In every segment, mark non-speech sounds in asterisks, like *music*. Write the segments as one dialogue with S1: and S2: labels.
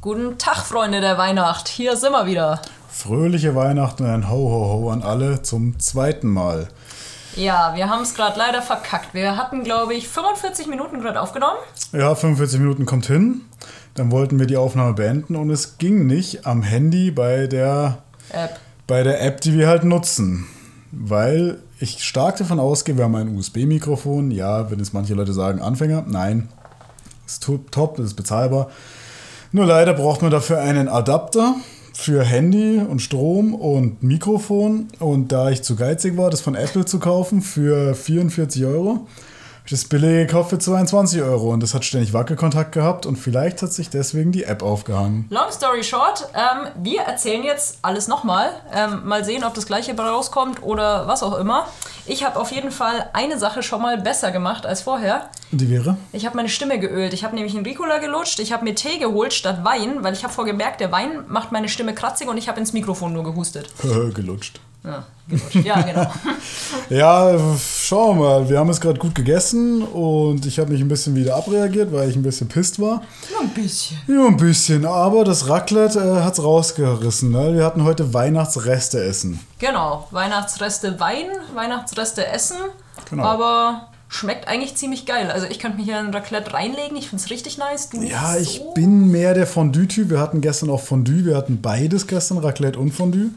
S1: Guten Tag, Freunde der Weihnacht. Hier sind wir wieder.
S2: Fröhliche Weihnachten und ein Ho Ho Ho an alle zum zweiten Mal.
S1: Ja, wir haben es gerade leider verkackt. Wir hatten, glaube ich, 45 Minuten gerade aufgenommen.
S2: Ja, 45 Minuten kommt hin. Dann wollten wir die Aufnahme beenden und es ging nicht am Handy bei der
S1: App.
S2: bei der App, die wir halt nutzen. Weil ich stark davon ausgehe, wir haben ein USB-Mikrofon. Ja, wenn jetzt manche Leute sagen Anfänger, nein, ist to- top, ist bezahlbar. Nur leider braucht man dafür einen Adapter für Handy und Strom und Mikrofon. Und da ich zu geizig war, das von Apple zu kaufen für 44 Euro, das billige gekauft für 22 Euro. Und das hat ständig Wackelkontakt gehabt und vielleicht hat sich deswegen die App aufgehangen.
S1: Long story short, ähm, wir erzählen jetzt alles nochmal. Ähm, mal sehen, ob das gleiche rauskommt oder was auch immer. Ich habe auf jeden Fall eine Sache schon mal besser gemacht als vorher.
S2: Und die wäre?
S1: Ich habe meine Stimme geölt. Ich habe nämlich einen Ricola gelutscht. Ich habe mir Tee geholt statt Wein, weil ich habe vorgemerkt, der Wein macht meine Stimme kratzig und ich habe ins Mikrofon nur gehustet. *laughs*
S2: Gelutscht.
S1: Ja, *laughs* gelutscht. ja genau. *laughs*
S2: Ja, schauen wir mal. Wir haben es gerade gut gegessen und ich habe mich ein bisschen wieder abreagiert, weil ich ein bisschen pisst war.
S1: Nur ein bisschen.
S2: Ja, ein bisschen. Aber das Raclette äh, hat es rausgerissen. Ne? Wir hatten heute Weihnachtsreste essen.
S1: Genau, Weihnachtsreste Wein, Weihnachtsreste Essen.
S2: Genau.
S1: Aber schmeckt eigentlich ziemlich geil. Also ich könnte mich hier in Raclette reinlegen. Ich finde es richtig nice. Du
S2: Ja, ich
S1: so?
S2: bin mehr der Fondue-Typ. Wir hatten gestern auch Fondue. Wir hatten beides gestern, Raclette und Fondue.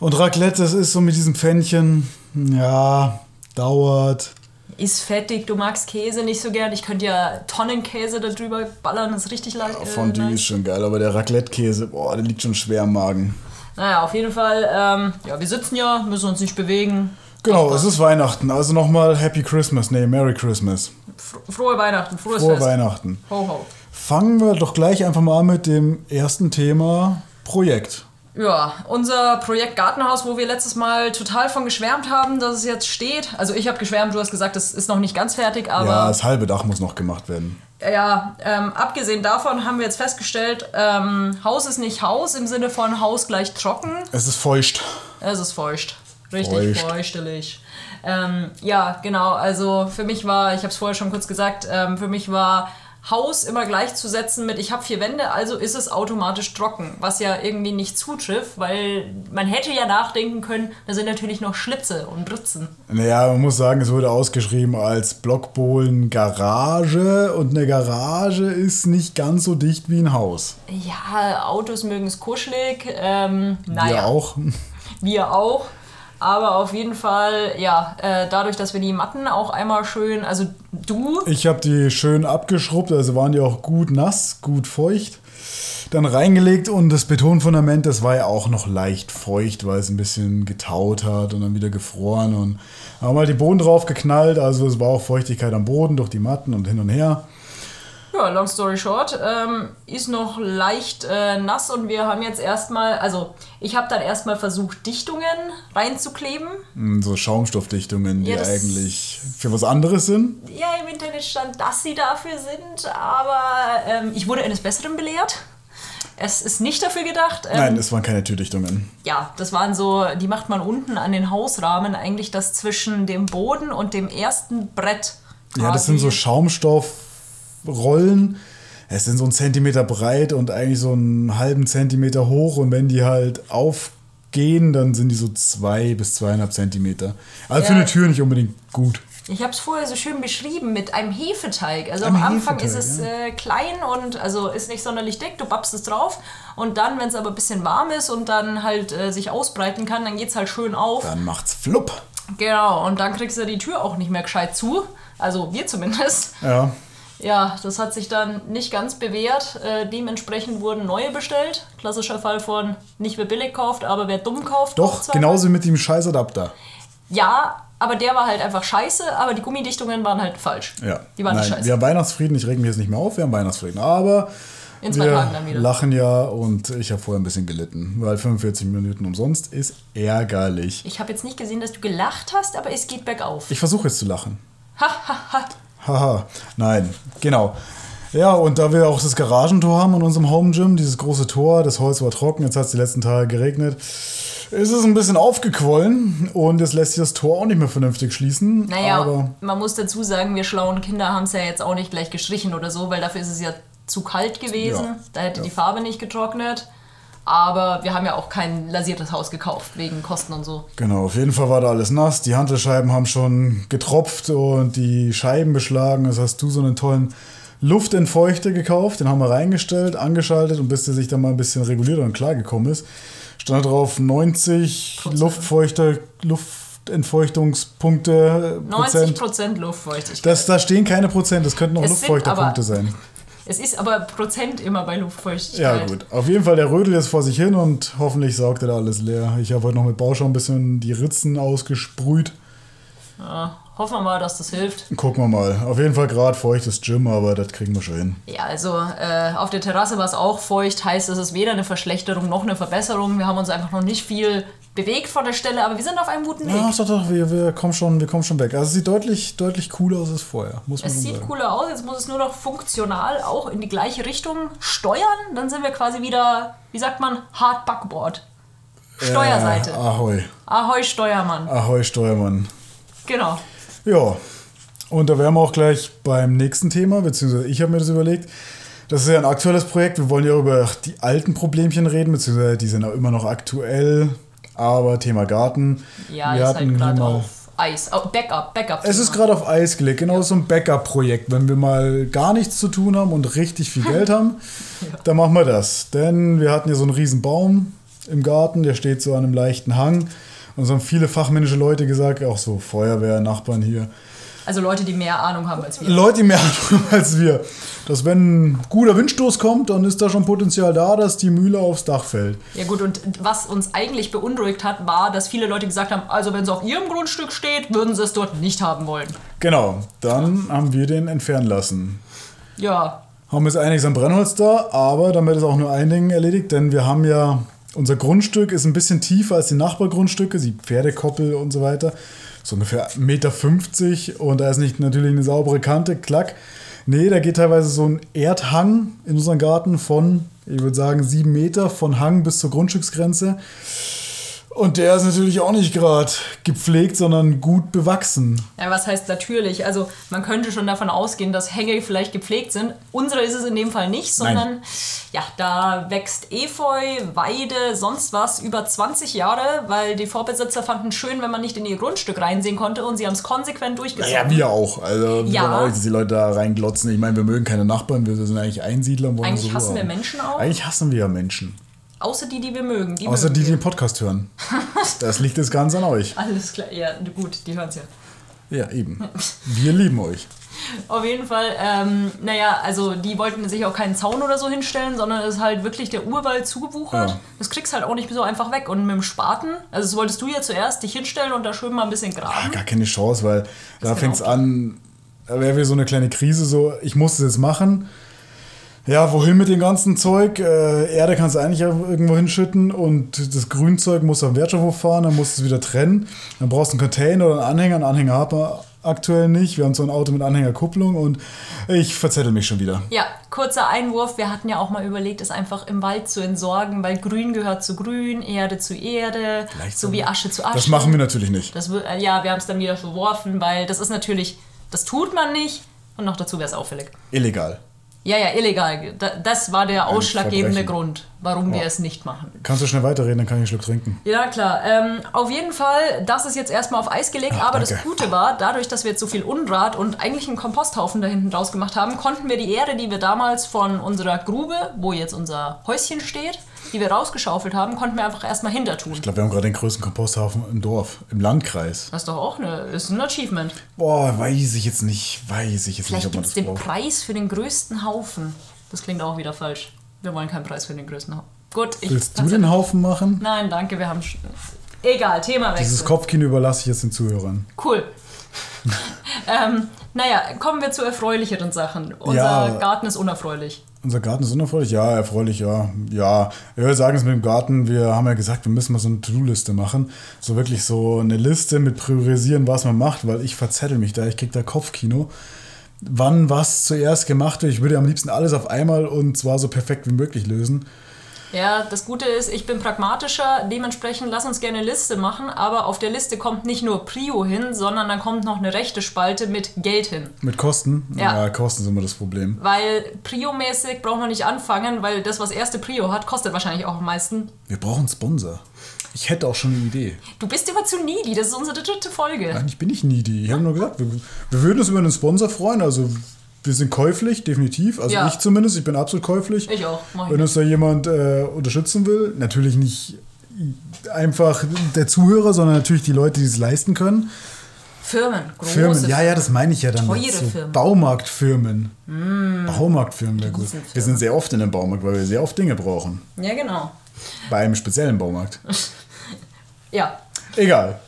S2: Und Raclette, das ist so mit diesem Pfännchen, ja, dauert.
S1: Ist fettig, du magst Käse nicht so gern. Ich könnte ja Tonnenkäse da drüber ballern, das ist richtig leicht.
S2: Fondue
S1: Äh,
S2: ist schon geil, aber der Raclette-Käse, boah, der liegt schon schwer im Magen.
S1: naja, auf jeden Fall. Ähm, ja, wir sitzen ja, müssen uns nicht bewegen.
S2: Genau, es ist Weihnachten. Also nochmal Happy Christmas. Nee, Merry Christmas.
S1: Fro frohe Weihnachten, frohes
S2: Frohe
S1: Fest.
S2: Weihnachten.
S1: Ho, ho.
S2: Fangen wir doch gleich einfach mal an mit dem ersten Thema Projekt.
S1: Ja, unser Projekt Gartenhaus, wo wir letztes Mal total von geschwärmt haben, dass es jetzt steht. Also ich habe geschwärmt, du hast gesagt, es ist noch nicht ganz fertig,
S2: Ja,
S1: aber
S2: das halbe Dach muss noch gemacht werden.
S1: ja, ähm, abgesehen davon haben wir jetzt festgestellt, ähm, Haus ist nicht Haus im Sinne von Haus gleich trocken.
S2: Es ist feucht.
S1: Es ist feucht. Richtig
S2: Feucht.
S1: feuchtelig. Ähm, ja, genau. Also für mich war, ich habe es vorher schon kurz gesagt, ähm, für mich war Haus immer gleichzusetzen mit ich habe vier Wände, also ist es automatisch trocken. Was ja irgendwie nicht zutrifft, weil man hätte ja nachdenken können, da sind natürlich noch Schlitze und Ritzen.
S2: Naja, man muss sagen, es wurde ausgeschrieben als Blockbohlen Garage und eine Garage ist nicht ganz so dicht wie ein Haus.
S1: Ja, Autos mögen es kuschelig. Ähm, naja,
S2: Wir auch.
S1: Wir auch. Aber auf jeden Fall, ja, äh, dadurch, dass wir die Matten auch einmal schön, also du,
S2: Ich habe die schön abgeschrubbt, also waren die auch gut nass, gut feucht. Dann reingelegt und das Betonfundament, das war ja auch noch leicht feucht, weil es ein bisschen getaut hat und dann wieder gefroren. Und haben halt die Boden drauf geknallt, also es war auch Feuchtigkeit am Boden durch die Matten und hin und her.
S1: Ja, long story short, ähm, ist noch leicht äh, nass und wir haben jetzt erstmal, also ich habe dann erstmal versucht, Dichtungen reinzukleben.
S2: Mm, So Schaumstoffdichtungen, die
S1: Ja,
S2: eigentlich für was anderes sind.
S1: Ja, im Internet stand, dass sie dafür sind, aber ähm, ich wurde eines Besseren belehrt. Es ist nicht dafür gedacht. Ähm,
S2: Nein, es waren keine Türdichtungen.
S1: Ja, das waren so, die macht man unten an den Hausrahmen, eigentlich das zwischen dem Boden und dem ersten Brett.
S2: Ja, das sind so
S1: quasi.
S2: Schaumstoffrollen. Es sind so ein Zentimeter breit und eigentlich so einen halben Zentimeter hoch. Und wenn die halt aufgehen, dann sind die so zwei bis zweieinhalb Zentimeter. Also für
S1: Ja.
S2: eine Tür nicht unbedingt gut.
S1: Ich habe es vorher so schön beschrieben mit einem Hefeteig. Also
S2: Einem
S1: am Anfang
S2: Hefeteig,
S1: ist es
S2: ja.
S1: äh, klein und also ist nicht sonderlich dick, du babst es drauf. Und dann, wenn es aber ein bisschen warm ist und dann halt äh, sich ausbreiten kann, dann geht es halt schön auf.
S2: Dann macht's flupp.
S1: Genau, und dann kriegst du die Tür auch nicht mehr gescheit zu. Also wir zumindest.
S2: Ja.
S1: Ja, das hat sich dann nicht ganz bewährt. Äh, dementsprechend wurden neue bestellt. Klassischer Fall von nicht wer billig kauft, aber wer dumm kauft.
S2: Doch,
S1: zweimal.
S2: genauso mit dem Scheißadapter.
S1: Ja, aber der war halt einfach scheiße, aber die Gummidichtungen waren halt falsch.
S2: Ja.
S1: Die waren
S2: Nein,
S1: scheiße.
S2: Wir haben Weihnachtsfrieden, ich reg mich jetzt nicht mehr auf, wir haben Weihnachtsfrieden. Aber
S1: In zwei
S2: wir
S1: Tagen dann wieder.
S2: lachen ja und ich habe vorher ein bisschen gelitten, weil 45 Minuten umsonst ist ärgerlich.
S1: Ich habe jetzt nicht gesehen, dass du gelacht hast, aber es geht bergauf.
S2: Ich versuche jetzt zu lachen. Haha, nein, genau. Ja, und da wir auch das Garagentor haben in unserem Home Gym, dieses große Tor, das Holz war trocken, jetzt hat es die letzten Tage geregnet, ist es ein bisschen aufgequollen und jetzt lässt sich das Tor auch nicht mehr vernünftig schließen.
S1: Naja,
S2: Aber
S1: man muss dazu sagen, wir schlauen Kinder haben es ja jetzt auch nicht gleich gestrichen oder so, weil dafür ist es ja zu kalt gewesen.
S2: Ja.
S1: Da hätte
S2: Ja.
S1: die Farbe nicht getrocknet. Aber wir haben ja auch kein lasiertes Haus gekauft, wegen Kosten und so.
S2: Genau, auf jeden Fall war da alles nass. Die Hantelscheiben haben schon getropft und die Scheiben beschlagen. Das hast du so einen tollen Luftentfeuchter gekauft. Den haben wir reingestellt, angeschaltet und bis der sich dann mal ein bisschen reguliert und klargekommen ist, stand da drauf 90 Luftfeuchter, Luftentfeuchtungspunkte.
S1: 90
S2: Prozent.
S1: Luftfeuchtigkeit.
S2: Das, da stehen keine Prozent, das könnten auch
S1: Es
S2: Luftfeuchterpunkte sein.
S1: Es ist aber Prozent immer bei Luftfeuchtigkeit.
S2: Ja, gut. Auf jeden Fall, der rödelt jetzt vor sich hin und hoffentlich saugt er da alles leer. Ich habe heute noch mit Bauschaum ein bisschen die Ritzen ausgesprüht.
S1: Ja, hoffen wir mal, dass das hilft.
S2: Gucken wir mal. Auf jeden Fall gerade feuchtes Gym, aber das kriegen wir schon hin.
S1: Ja, also äh, auf der Terrasse war es auch feucht, heißt es ist weder eine Verschlechterung noch eine Verbesserung. Wir haben uns einfach noch nicht viel bewegt von der Stelle, aber wir sind auf einem guten Weg.
S2: Ja, doch, doch, wir, wir, kommen schon, wir kommen schon weg. Also es sieht deutlich, deutlich cooler aus als vorher, muss man
S1: Es
S2: schon
S1: sieht
S2: sagen.
S1: cooler aus, jetzt muss es nur noch funktional auch in die gleiche Richtung steuern. Dann sind wir quasi wieder, wie sagt man, Hard Backboard. Steuerseite.
S2: Äh, ahoi.
S1: Ahoi Steuermann.
S2: Ahoi, Steuermann.
S1: Genau.
S2: Ja, und da wären wir auch gleich beim nächsten Thema, beziehungsweise ich habe mir das überlegt. Das ist ja ein aktuelles Projekt. Wir wollen ja über die alten Problemchen reden, beziehungsweise die sind auch immer noch aktuell. Aber Thema Garten.
S1: Ja,
S2: wir
S1: ist
S2: hatten
S1: halt gerade auf Eis. Oh, Backup, Backup.
S2: Es ist gerade auf Eis gelegt, genau so ein Backup-Projekt. Wenn wir mal gar nichts zu tun haben und richtig viel Geld *laughs* haben, dann machen wir das. Denn wir hatten ja so einen riesen Baum im Garten, der steht so an einem leichten Hang. Und so haben viele fachmännische Leute gesagt, auch so Feuerwehr, Nachbarn hier,
S1: Also Leute, die mehr Ahnung haben als wir.
S2: Leute, die mehr *laughs* Ahnung haben als wir, dass wenn ein guter Windstoß kommt, dann ist da schon Potenzial da, dass die Mühle aufs Dach fällt.
S1: Ja gut, und was uns eigentlich beunruhigt hat, war, dass viele Leute gesagt haben, also wenn es auf ihrem Grundstück steht, würden sie es dort nicht haben wollen.
S2: Genau, dann haben wir den entfernen lassen.
S1: Ja,
S2: haben jetzt einiges an Brennholz da, aber damit ist auch nur ein Ding erledigt, denn wir haben ja, unser Grundstück ist ein bisschen tiefer als die Nachbargrundstücke, die Pferdekoppel und so weiter. So ungefähr 1,50 Meter und da ist nicht natürlich eine saubere Kante, klack. Nee, da geht teilweise so ein Erdhang in unseren Garten von, ich würde sagen, sieben Meter von Hang bis zur Grundstücksgrenze. Und der ist natürlich auch nicht gerade gepflegt, sondern gut bewachsen.
S1: Ja, was heißt natürlich? Also man könnte schon davon ausgehen, dass Hänge vielleicht gepflegt sind. Unsere ist es in dem Fall nicht, sondern ja, da wächst Efeu, Weide, sonst was über 20 Jahre, weil die Vorbesitzer fanden schön, wenn man nicht in ihr Grundstück reinsehen konnte und sie haben es konsequent durchgezogen.
S2: Ja, wir auch. Also wir
S1: Ja.
S2: auch dass die Leute da reinglotzen. Ich meine, wir mögen keine Nachbarn, wir sind eigentlich Einsiedler. und
S1: Eigentlich
S2: unsere
S1: hassen wir. Menschen auch.
S2: Eigentlich hassen wir ja Menschen.
S1: Außer die, die wir mögen. Die
S2: Außer
S1: mögen
S2: die, die den Podcast hören. *laughs* Das liegt jetzt ganz an euch.
S1: Alles klar, ja, gut, die hören es ja.
S2: Ja, eben. *laughs* Wir lieben euch.
S1: Auf jeden Fall, ähm, naja, also die wollten sich auch keinen Zaun oder so hinstellen, sondern es ist halt wirklich der Urwald zugewuchert.
S2: Ja.
S1: Das kriegst halt auch nicht so einfach weg. Und mit dem Spaten, also das wolltest du ja zuerst dich hinstellen und da schön mal ein bisschen
S2: Ah,
S1: graben.
S2: gar keine Chance, weil da
S1: kann
S2: fängt es an, da wäre wie so eine kleine Krise, so, ich muss es jetzt machen. Ja, wohin mit dem ganzen Zeug? Äh, Erde kannst du eigentlich irgendwo hinschütten und das Grünzeug muss am Wertstoffhof fahren, dann musst du es wieder trennen. Dann brauchst du einen Container oder einen Anhänger. Einen Anhänger hat man aktuell nicht. Wir haben so ein Auto mit Anhängerkupplung und ich verzettel mich schon wieder.
S1: Ja, kurzer Einwurf. Wir hatten ja auch mal überlegt, es einfach im Wald zu entsorgen, weil Grün gehört zu Grün, Erde zu Erde, so wie Asche zu Asche.
S2: Das machen wir natürlich nicht.
S1: Das, äh, ja, wir haben es dann wieder verworfen, weil das ist natürlich, das tut man nicht und noch dazu wäre es auffällig.
S2: Illegal.
S1: Ja, ja, illegal. Da, das war der ausschlaggebende. Grund, warum wir es nicht machen.
S2: Kannst du schnell weiterreden, dann kann ich einen Schluck trinken.
S1: Ja, klar. Ähm, auf jeden Fall, das ist jetzt erstmal auf Eis gelegt,
S2: Ah,
S1: aber das
S2: danke.
S1: Gute war, dadurch, dass wir jetzt so viel Unrat und eigentlich einen Komposthaufen da hinten draus gemacht haben, konnten wir die Erde, die wir damals von unserer Grube, wo jetzt unser Häuschen steht, die wir rausgeschaufelt haben, konnten wir einfach erstmal hinter tun.
S2: Ich glaube, wir haben gerade den größten Komposthaufen im Dorf, im Landkreis.
S1: Das ist doch auch eine, ist ein Achievement.
S2: Boah, weiß ich jetzt nicht. Weiß ich jetzt
S1: Vielleicht
S2: nicht, ob man das
S1: den
S2: braucht.
S1: Preis für den größten Haufen. Das klingt auch wieder falsch. Wir wollen keinen Preis für den größten Haufen. Gut, ich.
S2: Willst du den Haufen machen?
S1: Nein, danke, wir haben. Egal, Thema
S2: Dieses
S1: wechseln.
S2: Kopfkino überlasse ich jetzt den Zuhörern.
S1: Cool. Ähm, naja, kommen wir zu erfreulicheren Sachen. Unser
S2: Ja.
S1: Garten ist unerfreulich.
S2: Unser Garten ist unerfreulich? Ja, erfreulich, ja. Ja, ich würde sagen, es mit dem Garten, wir haben ja gesagt, wir müssen mal so eine To-Do-Liste machen. So wirklich so eine Liste mit Priorisieren, was man macht, weil ich verzettel mich da, ich krieg da Kopfkino. Wann was zuerst gemacht wird. Ich würde am liebsten alles auf einmal und zwar so perfekt wie möglich lösen.
S1: Ja, das Gute ist, ich bin pragmatischer, dementsprechend lass uns gerne eine Liste machen, aber auf der Liste kommt nicht nur Prio hin, sondern dann kommt noch eine rechte Spalte mit Geld hin.
S2: Mit Kosten?
S1: Ja.
S2: Kosten sind immer das Problem.
S1: Weil Prio-mäßig braucht man nicht anfangen, weil das, was erste Prio hat, kostet wahrscheinlich auch am meisten.
S2: Wir brauchen Sponsor. Ich hätte auch schon eine Idee.
S1: Du bist immer zu needy, das ist unsere dritte Folge.
S2: Eigentlich bin ich needy. Ich habe nur gesagt, wir, wir würden uns über einen Sponsor freuen. Also wir sind käuflich, definitiv. Also
S1: Ja.
S2: ich zumindest, ich bin absolut käuflich.
S1: Ich auch, mach ich
S2: Wenn uns da jemand äh, unterstützen will, natürlich nicht einfach der Zuhörer, sondern natürlich die Leute, die es leisten können.
S1: Firmen, große
S2: Firmen, ja, ja, das meine ich ja dann.
S1: Teure
S2: so
S1: Firmen. Mm.
S2: Baumarktfirmen. Baumarktfirmen wäre gut. Wir sind sehr oft in einem Baumarkt, weil wir sehr oft Dinge brauchen.
S1: Ja, genau.
S2: Bei einem speziellen Baumarkt. *laughs*
S1: Ja,
S2: Egal.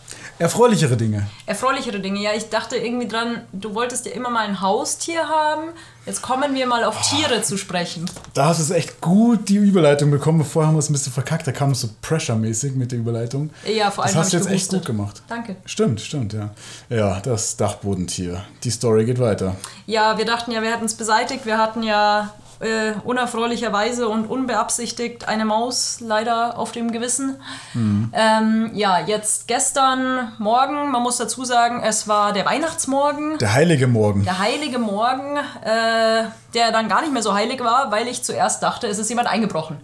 S2: Erfreulichere Dinge.
S1: erfreulichere Dinge. Ja, ich dachte irgendwie dran, du wolltest ja immer mal ein Haustier haben. Jetzt kommen wir mal auf Tiere zu sprechen.
S2: Da hast du es echt gut die Überleitung bekommen. Vorher haben wir es ein bisschen verkackt. Da kam es so pressure-mäßig mit der Überleitung.
S1: Ja, vor allem
S2: Das hast du jetzt
S1: ich
S2: echt gut gemacht.
S1: Danke.
S2: Stimmt, stimmt, ja. Ja, das Dachbodentier. Die Story geht weiter.
S1: Ja, wir dachten ja, wir hätten es beseitigt. Wir hatten ja äh, unerfreulicherweise und unbeabsichtigt eine Maus leider auf dem Gewissen. Ähm, ja, jetzt gestern Morgen, man muss dazu sagen, es war der Weihnachtsmorgen.
S2: Der heilige Morgen.
S1: Der heilige Morgen, äh, der dann gar nicht mehr so heilig war, weil ich zuerst dachte, es ist jemand eingebrochen.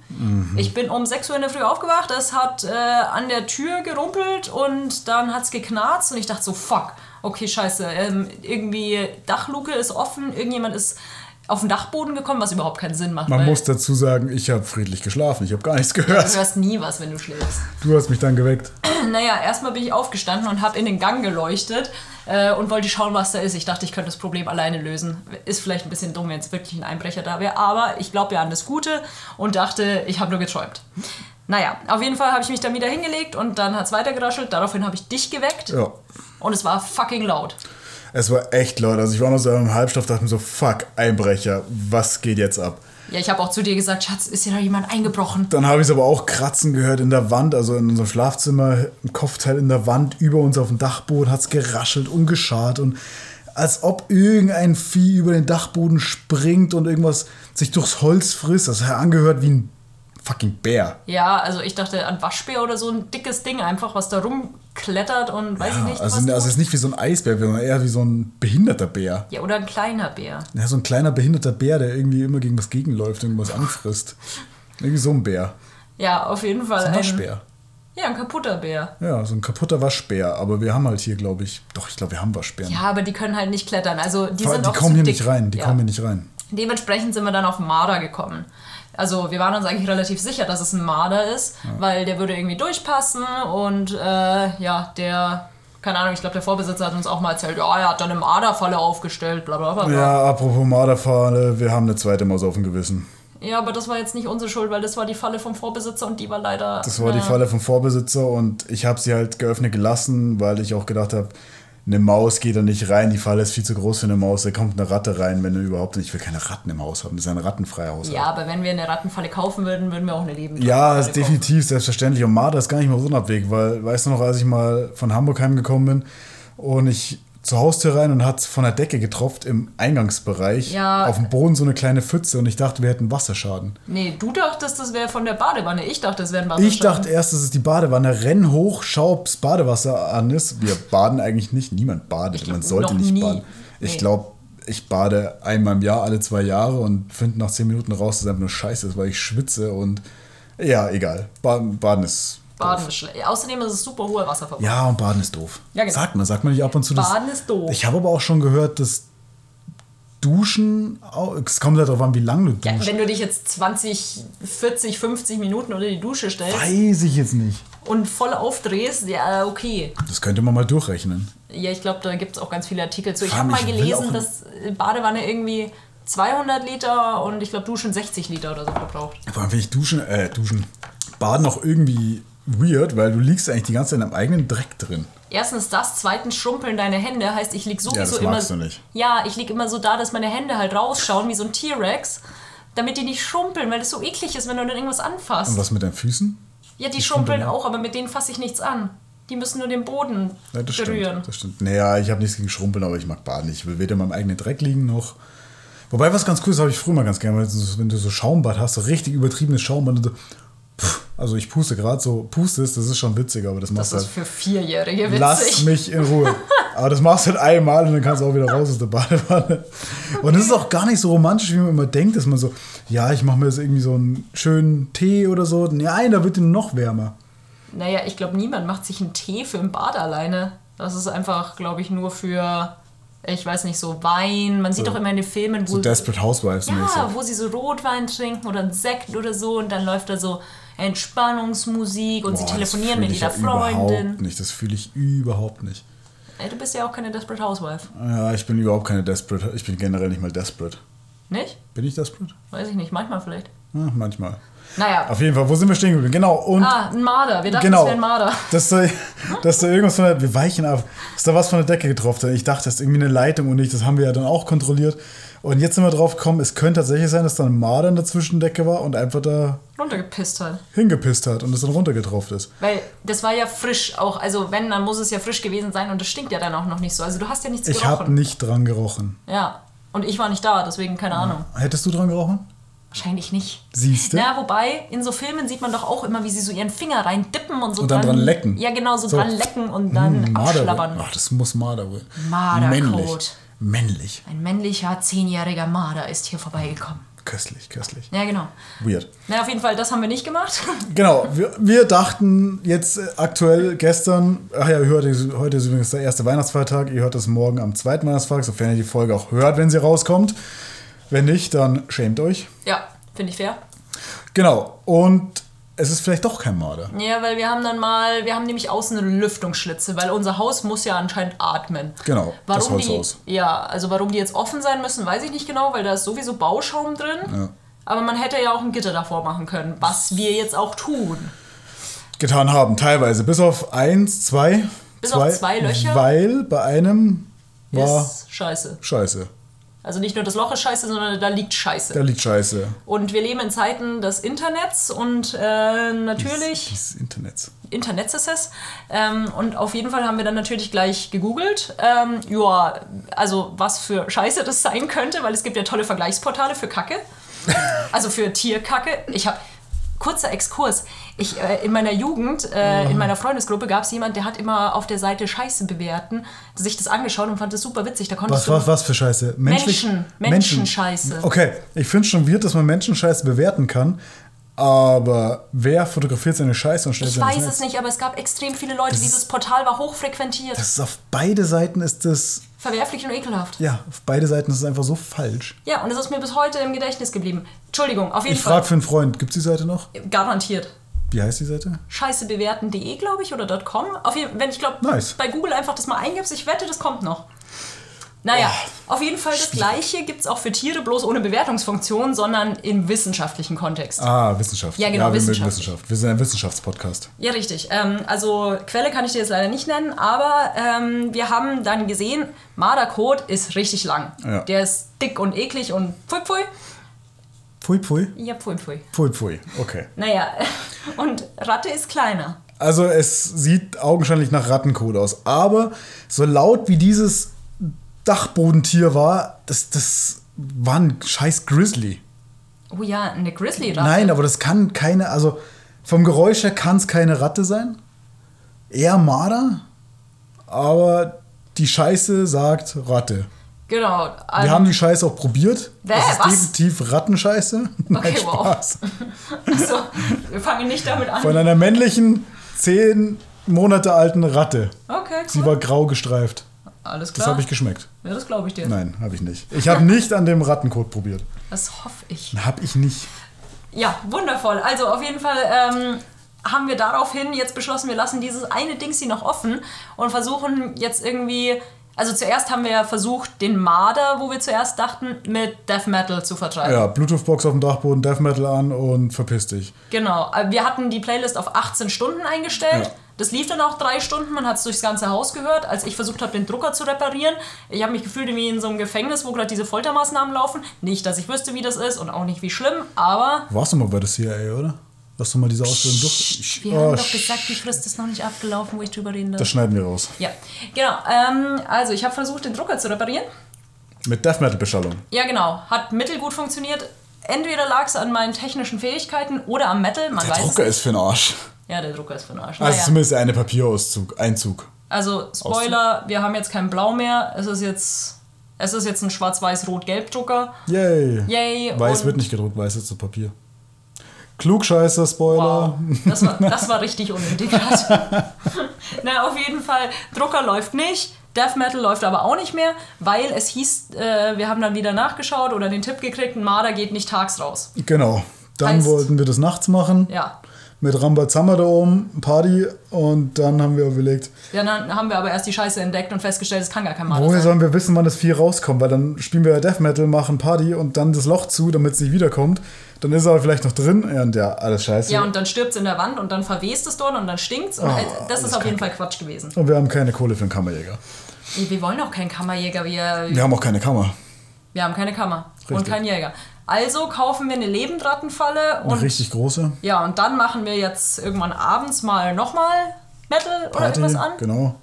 S1: Ich bin um 6 Uhr in der Früh aufgewacht, es hat äh, an der Tür gerumpelt und dann hat es geknarzt und ich dachte so, fuck, okay, scheiße, ähm, irgendwie Dachluke ist offen, irgendjemand ist auf den Dachboden gekommen, was überhaupt keinen Sinn macht.
S2: Man muss dazu sagen, ich habe friedlich geschlafen. Ich habe gar nichts gehört.
S1: du hörst nie was, wenn du schläfst.
S2: Du hast mich dann geweckt. *clears throat*
S1: Naja, erstmal bin ich aufgestanden und habe in den Gang geleuchtet äh, und wollte schauen, was da ist. Ich dachte, ich könnte das Problem alleine lösen. Ist vielleicht ein bisschen dumm, wenn jetzt wirklich ein Einbrecher da wäre, aber ich glaube ja an das Gute und dachte, ich habe nur geträumt. Naja, auf jeden Fall habe ich mich dann wieder hingelegt und dann hat es weiter geraschelt. Daraufhin habe ich dich geweckt
S2: Ja.
S1: und es war fucking laut.
S2: Es war echt laut. Also ich war noch so im Halbstoff, dachte mir so, fuck, Einbrecher, was geht jetzt ab?
S1: Ja, ich habe auch zu dir gesagt, Schatz, ist hier da jemand eingebrochen?
S2: Dann habe ich es aber auch kratzen gehört in der Wand, also in unserem Schlafzimmer, im Kopfteil in der Wand, über uns auf dem Dachboden hat es geraschelt und geschart und als ob irgendein Vieh über den Dachboden springt und irgendwas sich durchs Holz frisst. Das hat angehört wie ein fucking Bär.
S1: Ja, also ich dachte an Waschbär oder so ein dickes Ding einfach, was da rumklettert und weiß ich
S2: Ja,
S1: nicht,
S2: also,
S1: was
S2: also es ist nicht wie so ein Eisbär, sondern eher wie so ein behinderter Bär.
S1: Ja, oder ein kleiner Bär.
S2: Ja, so ein kleiner behinderter Bär, der irgendwie immer gegen was gegenläuft, irgendwas anfrisst. Irgendwie so ein Bär.
S1: Ja, auf jeden Fall.
S2: Ein Waschbär.
S1: Ja, ein kaputter Bär.
S2: Ja, so ein kaputter Waschbär. Aber wir haben halt hier, glaube ich, doch, ich glaube, wir haben Waschbären.
S1: Ja, aber die können halt nicht klettern. Also die
S2: Vor-
S1: sind
S2: die
S1: auch
S2: kommen
S1: zu
S2: hier
S1: dick.
S2: nicht rein. Die
S1: ja.
S2: kommen hier nicht rein.
S1: Dementsprechend sind wir dann auf Marder gekommen. Also wir waren uns eigentlich relativ sicher, dass es ein Marder ist, weil der würde irgendwie durchpassen und äh, ja, der, keine Ahnung, ich glaube der Vorbesitzer hat uns auch mal erzählt, ja, er hat da eine Marderfalle aufgestellt, bla bla bla.
S2: Ja, apropos Marderfahne, wir haben eine zweite Maus auf dem Gewissen.
S1: Ja, aber das war jetzt nicht unsere Schuld, weil das war die Falle vom Vorbesitzer und die war leider.
S2: Das war die Falle vom Vorbesitzer und ich habe sie halt geöffnet gelassen, weil ich auch gedacht habe, eine Maus geht da nicht rein, die Falle ist viel zu groß für eine Maus, da kommt eine Ratte rein, wenn du überhaupt nicht, ich will keine Ratten im Haus haben, das ist ein rattenfreier Haushalt.
S1: Ja, aber wenn wir eine Rattenfalle kaufen würden, würden wir auch eine lebende
S2: Ja, ist definitiv, selbstverständlich. Und Marder ist gar nicht mal so ein Abweg, weil, weißt du noch, als ich mal von Hamburg heimgekommen bin und ich zur Haustür rein und hat von der Decke getropft im Eingangsbereich
S1: Ja.
S2: auf dem Boden so eine kleine Pfütze und ich dachte, wir hätten Wasserschaden.
S1: Nee, du dachtest, das wäre von der Badewanne. Ich dachte, es wäre ein
S2: Ich
S1: Wasserschaden.
S2: dachte erst, das ist die Badewanne, renn hoch, schau, ob das Badewasser an ist. Wir baden eigentlich nicht, niemand badet,
S1: glaub,
S2: man sollte nicht
S1: nie.
S2: baden. Ich
S1: Nee.
S2: glaube, ich bade einmal im Jahr, alle zwei Jahre und finde nach zehn Minuten raus, dass es einfach nur scheiße ist, weil ich schwitze und ja, egal. Baden, baden ist
S1: Baden
S2: doof.
S1: ist schlecht. Außerdem ist es super hoher Wasserverbrauch.
S2: Ja, und Baden ist doof.
S1: Ja, genau.
S2: Sagt man, sagt man nicht ab und zu.
S1: Baden ist doof.
S2: Ich habe aber auch schon gehört, dass Duschen, es kommt halt darauf an, wie lange du
S1: Ja,
S2: duschst.
S1: wenn du dich jetzt 20, 40, 50 Minuten unter die Dusche stellst
S2: Weiß ich jetzt nicht.
S1: und voll aufdrehst, ja, okay.
S2: Das könnte man mal durchrechnen.
S1: Ja, ich glaube, da gibt es auch ganz viele Artikel zu. Ich habe mal gelesen, dass Badewanne irgendwie 200 Liter und ich glaube Duschen 60 Liter oder so verbraucht.
S2: Vor allem finde ich Duschen, äh, Duschen, Baden auch irgendwie weird, weil du liegst eigentlich die ganze Zeit in deinem eigenen Dreck drin.
S1: Erstens das, zweitens schrumpeln deine Hände, heißt ich lieg sowieso
S2: Ja, das
S1: immer.
S2: magst du nicht.
S1: Ja, ich lieg immer so da, dass meine Hände halt rausschauen wie so ein T-Rex, damit die nicht schrumpeln, weil das so eklig ist, wenn du dann irgendwas anfasst.
S2: Und was mit deinen Füßen?
S1: ja, die,
S2: die
S1: schrumpeln
S2: schrumpeln
S1: auch, aber mit denen fasse ich nichts an. Die müssen nur den Boden
S2: Ja, das
S1: berühren.
S2: stimmt. Das stimmt. Naja, ich habe nichts gegen Schrumpeln, aber ich mag Baden nicht. Ich will weder in meinem eigenen Dreck liegen noch. Wobei, was ganz cool ist, habe ich früher mal ganz gerne, wenn du, so- wenn du so Schaumbad hast, so richtig übertriebenes Schaumbad und so Also ich puste gerade so, pustest, das ist schon witzig, aber das machst
S1: Das
S2: du
S1: ist
S2: halt.
S1: für Vierjährige witzig.
S2: Lass mich in Ruhe. Aber das machst du halt einmal und dann kannst du auch wieder raus aus der Badewanne. Und es ist auch gar nicht so romantisch, wie man immer denkt, dass man so, ja, ich mache mir jetzt irgendwie so einen schönen Tee oder so. Nein, da wird dir noch wärmer.
S1: Naja, ich glaube, niemand macht sich einen Tee für ein Bad alleine. Das ist einfach, glaube ich, nur für, ich weiß nicht, so Wein. Man sieht doch immer in den Filmen, wo,
S2: So Desperate Housewives mäßig.
S1: ja, wo sie so Rotwein trinken oder einen Sekt oder so und dann läuft da so Entspannungsmusik und sie
S2: Boah,
S1: telefonieren
S2: das
S1: mit ihrer
S2: ja Überhaupt
S1: Freundin.
S2: nicht, das fühle ich überhaupt nicht.
S1: Ey, du bist ja auch keine Desperate Housewife.
S2: Ja, ich bin überhaupt keine Desperate. Ich bin generell nicht mal desperate.
S1: Nicht?
S2: Bin ich desperate?
S1: Weiß ich nicht, manchmal vielleicht.
S2: Ja, manchmal.
S1: Naja.
S2: Auf jeden Fall, wo sind wir stehen geblieben? Genau, und
S1: Ah, ein Marder. Wir dachten,
S2: genau,
S1: es wäre ein Marder.
S2: dass da, dass da irgendwas von der, wir weichen ab, dass da was von der Decke getroffen. Ich dachte, das ist irgendwie eine Leitung und nicht, das haben wir ja dann auch kontrolliert. Und jetzt sind wir drauf gekommen, es könnte tatsächlich sein, dass da ein Marder in der Zwischendecke war und einfach da
S1: Runtergepisst halt.
S2: hingepisst hat und es dann runtergetroffen ist.
S1: Weil das war ja frisch auch. Also wenn, dann muss es ja frisch gewesen sein und das stinkt ja dann auch noch nicht so. Also du hast ja nichts
S2: Ich habe
S1: gerochen.
S2: nicht dran gerochen.
S1: Ja. Und ich war nicht da, deswegen keine Ahnung.
S2: Hättest du dran gerochen?
S1: Wahrscheinlich nicht.
S2: Siehst du?
S1: Na, wobei, in so Filmen sieht man doch auch immer, wie sie so ihren Finger rein dippen und so
S2: Und dann dran lecken.
S1: Ja, genau, so,
S2: So.
S1: dran lecken und dann
S2: Hm, Marder.
S1: abschlabbern.
S2: Ach, das muss Marder wohl. Männlich. Männlich.
S1: Ein männlicher, zehnjähriger Marder ist hier vorbeigekommen.
S2: Köstlich, köstlich.
S1: Ja, genau.
S2: Weird.
S1: Na, auf jeden Fall, das haben wir nicht gemacht. *laughs*
S2: Genau, wir, wir dachten jetzt äh, aktuell gestern, ach ja, hört, heute ist übrigens der erste Weihnachtsfeiertag, ihr hört das morgen am zweiten Weihnachtsfeiertag, sofern ihr die Folge auch hört, wenn sie rauskommt. Wenn nicht, dann schämt euch.
S1: ja, finde ich fair.
S2: Genau, und es ist vielleicht doch kein Marder.
S1: Ja, weil wir haben dann mal, wir haben nämlich außen eine Lüftungsschlitze, weil unser Haus muss ja anscheinend atmen.
S2: Genau, das
S1: warum
S2: Holzhaus.
S1: Die, ja, also warum die jetzt offen sein müssen, weiß ich nicht genau, weil da ist sowieso Bauschaum drin.
S2: Ja.
S1: Aber man hätte ja auch ein Gitter davor machen können, was wir jetzt auch tun.
S2: Getan haben, teilweise. Bis auf eins, zwei.
S1: Bis auf zwei Löcher?
S2: Weil bei einem war
S1: Ist scheiße.
S2: Scheiße.
S1: Also nicht nur das Loch ist scheiße, sondern da liegt Scheiße.
S2: Da liegt Scheiße.
S1: und wir leben in Zeiten des Internets und äh, natürlich.
S2: Dieses Internets.
S1: Internet ist es. Ähm, und auf jeden Fall haben wir dann natürlich gleich gegoogelt. Ähm, ja, also was für Scheiße das sein könnte, weil es gibt ja tolle Vergleichsportale für Kacke. Also für Tierkacke. Ich habe kurzer Exkurs. Ich äh, in meiner Jugend, äh, in meiner Freundesgruppe gab es jemand, der hat immer auf der Seite Scheiße bewerten, sich das angeschaut und fand das super witzig. Da konntest
S2: Was, was, was für Scheiße? Menschlich-
S1: Menschen, Menschenscheiße.
S2: Okay, ich finde schon weird, dass man Menschenscheiße bewerten kann, aber wer fotografiert seine Scheiße und stellt
S1: Ich weiß es nicht, aber es gab extrem viele Leute.
S2: Das
S1: Dieses Portal war hochfrequentiert.
S2: Das ist auf beide Seiten ist das,
S1: Verwerflich und ekelhaft.
S2: ja, auf beide Seiten ist es einfach so falsch.
S1: Ja, und es ist mir bis heute im Gedächtnis geblieben. Entschuldigung, auf jeden
S2: Ich
S1: Fall.
S2: frage für einen Freund, gibt es die Seite noch?
S1: Garantiert.
S2: Wie heißt die Seite?
S1: Scheißebewerten.de, glaube ich, oder .com. Auf jeden, wenn ich glaube,
S2: Nice.
S1: bei Google einfach das mal eingibst, ich wette, das kommt noch. Naja, auf jeden Fall das gleiche gibt es auch für Tiere, bloß ohne Bewertungsfunktion, sondern im wissenschaftlichen Kontext.
S2: Ah, Wissenschaft.
S1: Ja, genau,
S2: wir mögen
S1: Wissenschaft.
S2: Wissenschaft. Wir sind ein Wissenschaftspodcast.
S1: Ja, richtig. Ähm, also Quelle kann ich dir jetzt leider nicht nennen, aber ähm, wir haben dann gesehen, Marderkot ist richtig lang.
S2: Ja.
S1: Der ist dick und eklig und pfui pfui.
S2: Pfui, pfui.
S1: Ja, pfui pfui.
S2: Pfui, pfui. Okay.
S1: Naja, *laughs* und Ratte ist kleiner.
S2: Also es sieht augenscheinlich nach Rattenkot aus. Aber so laut wie dieses Dachbodentier war, das, das war ein scheiß Grizzly.
S1: Oh ja, eine Grizzly-Ratte.
S2: Nein, aber das kann keine, also vom Geräusch her kann es keine Ratte sein. Eher Marder. Aber die Scheiße sagt Ratte.
S1: Genau.
S2: Wir
S1: Also,
S2: haben die Scheiße auch probiert.
S1: Bäh,
S2: das ist
S1: was?
S2: definitiv Rattenscheiße. *laughs* Nein,
S1: Okay, wow.
S2: Spaß. *laughs*
S1: also, wir fangen nicht damit an.
S2: Von einer männlichen, zehn Monate alten Ratte.
S1: Okay,
S2: Sie
S1: cool.
S2: war grau gestreift.
S1: Alles
S2: Das
S1: klar.
S2: habe ich geschmeckt.
S1: ja, das glaube ich dir.
S2: Nein, habe ich nicht. Ich habe nicht an dem Rattenkot probiert.
S1: Das hoffe ich.
S2: Habe ich nicht.
S1: Ja, wundervoll. Also auf jeden Fall ähm, haben wir daraufhin jetzt beschlossen, wir lassen dieses eine Dings hier noch offen und versuchen jetzt irgendwie. Also zuerst haben wir ja versucht, den Marder, wo wir zuerst dachten, mit Death Metal zu vertreiben.
S2: Ja, Bluetooth-Box auf dem Dachboden, Death Metal an und verpiss dich.
S1: Genau. Äh, Wir hatten die Playlist auf 18 Stunden eingestellt.
S2: Ja.
S1: Das lief dann auch drei Stunden, man hat es durchs ganze Haus gehört, als ich versucht habe, den Drucker zu reparieren. Ich habe mich gefühlt wie in so einem Gefängnis, wo gerade diese Foltermaßnahmen laufen. Nicht, dass ich wüsste, wie das ist und auch nicht wie schlimm, aber
S2: Warst du mal bei der CIA, oder? Hast du mal diese Ausbildung durch?
S1: wir
S2: Oh,
S1: haben doch gesagt, die Frist ist noch nicht abgelaufen, wo ich drüber reden darf.
S2: Das schneiden wir raus.
S1: Ja, genau. Ähm, also ich habe versucht, den Drucker zu reparieren.
S2: Mit Death Metal-Beschallung.
S1: Ja, genau. Hat mittelgut funktioniert. entweder lag es an meinen technischen Fähigkeiten oder am Metal, man
S2: Der
S1: weiß
S2: Drucker ist für den Arsch.
S1: Ja, der Drucker ist für den Arsch.
S2: Also
S1: Naja.
S2: zumindest eine Papierauszug, Einzug.
S1: Also Spoiler, wir haben jetzt kein Blau mehr. Es ist jetzt, es ist jetzt ein Schwarz-Weiß-Rot-Gelb-Drucker.
S2: Yay.
S1: Yay.
S2: Weiß wird nicht gedruckt, weiß ist zu Papier. Klugscheißer, Spoiler.
S1: Wow, das war, das war richtig unnötig. *laughs* Na, auf jeden Fall, Drucker läuft nicht. Death Metal läuft aber auch nicht mehr, weil es hieß, äh, wir haben dann wieder nachgeschaut oder den Tipp gekriegt, ein Marder geht nicht tags raus.
S2: Genau. Dann
S1: Heißt-
S2: wollten wir das nachts machen.
S1: Ja.
S2: Mit Rambazamba da oben, Party. Und dann haben wir überlegt,
S1: Ja, dann haben wir aber erst die Scheiße entdeckt und festgestellt, es kann gar kein Marder
S2: woher
S1: sein.
S2: sollen wir wissen, wann das Vieh rauskommt? Weil dann spielen wir ja Death Metal, machen Party und dann das Loch zu, damit es nicht wiederkommt. Dann ist er aber vielleicht noch drin. Und ja, alles scheiße.
S1: Ja, und dann stirbt es in der Wand und dann verwest es dort und dann stinkt's. Und
S2: Oh,
S1: halt, das ist auf jeden Fall Quatsch gewesen.
S2: Und wir haben keine Kohle für einen Kammerjäger.
S1: Wir wollen auch keinen Kammerjäger, wir,
S2: Wir haben auch keine Kammer.
S1: wir haben keine Kammer und
S2: Richtig.
S1: keinen Jäger. Also kaufen wir eine Lebendrattenfalle
S2: Eine
S1: und
S2: richtig große
S1: Ja, und dann machen wir jetzt irgendwann abends mal nochmal Metal oder
S2: Party.
S1: irgendwas an.
S2: Genau.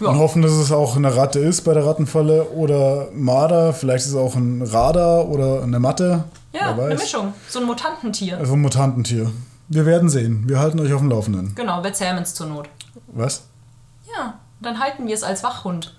S1: Ja.
S2: Und hoffen, dass es auch eine Ratte ist bei der Rattenfalle oder Marder. Vielleicht ist es auch ein Radar oder eine Matte.
S1: Ja, eine. Mischung. So ein Mutantentier.
S2: Also ein Mutantentier. Wir werden sehen. Wir halten euch auf dem Laufenden.
S1: Genau, wir zähmen es zur Not.
S2: Was?
S1: Ja, dann halten wir es als Wachhund.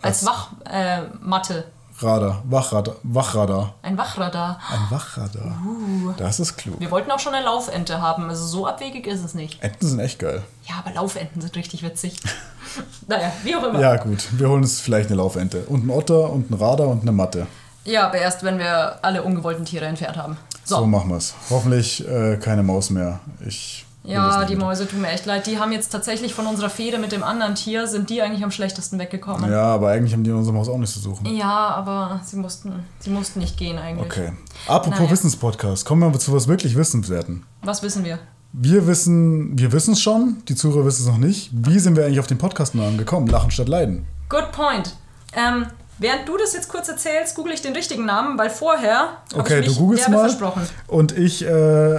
S1: Als Wachmatte. Äh.
S2: Radar. Wachradar. Wachradar.
S1: Ein Wachradar.
S2: Ein Wachradar.
S1: Uh.
S2: Das ist klug.
S1: Wir wollten auch schon eine Laufente haben. Also so abwegig ist es nicht.
S2: Enten sind echt geil.
S1: Ja, aber Laufenten sind richtig witzig. *laughs* naja, wie auch immer.
S2: Ja, gut. Wir holen uns vielleicht eine Laufente. Und einen Otter und einen Radar und eine Matte.
S1: Ja, aber erst, wenn wir alle ungewollten Tiere entfernt haben. So.
S2: So machen wir es. Hoffentlich äh, keine Maus mehr. Ich.
S1: Ja, die
S2: wieder.
S1: Mäuse tun mir echt leid. Die haben jetzt tatsächlich von unserer Fehde mit dem anderen Tier, sind die eigentlich am schlechtesten weggekommen.
S2: Ja, aber eigentlich haben die in unserem Haus auch nichts zu suchen.
S1: Ja, aber sie mussten, sie mussten nicht gehen eigentlich.
S2: Okay. Apropos
S1: Naja.
S2: Wissenspodcast, kommen wir zu was wirklich Wissenswerten.
S1: Was wissen wir?
S2: Wir wissen, wir wissen es schon, die Zuhörer wissen es noch nicht. Wie sind wir eigentlich auf den Podcastnamen gekommen? Lachen statt Leiden.
S1: Good point. Ähm, während du das jetzt kurz erzählst, google ich den richtigen Namen, weil vorher
S2: Okay,
S1: ich
S2: du
S1: mich
S2: googelst
S1: derbe
S2: mal.
S1: versprochen.
S2: Und ich äh,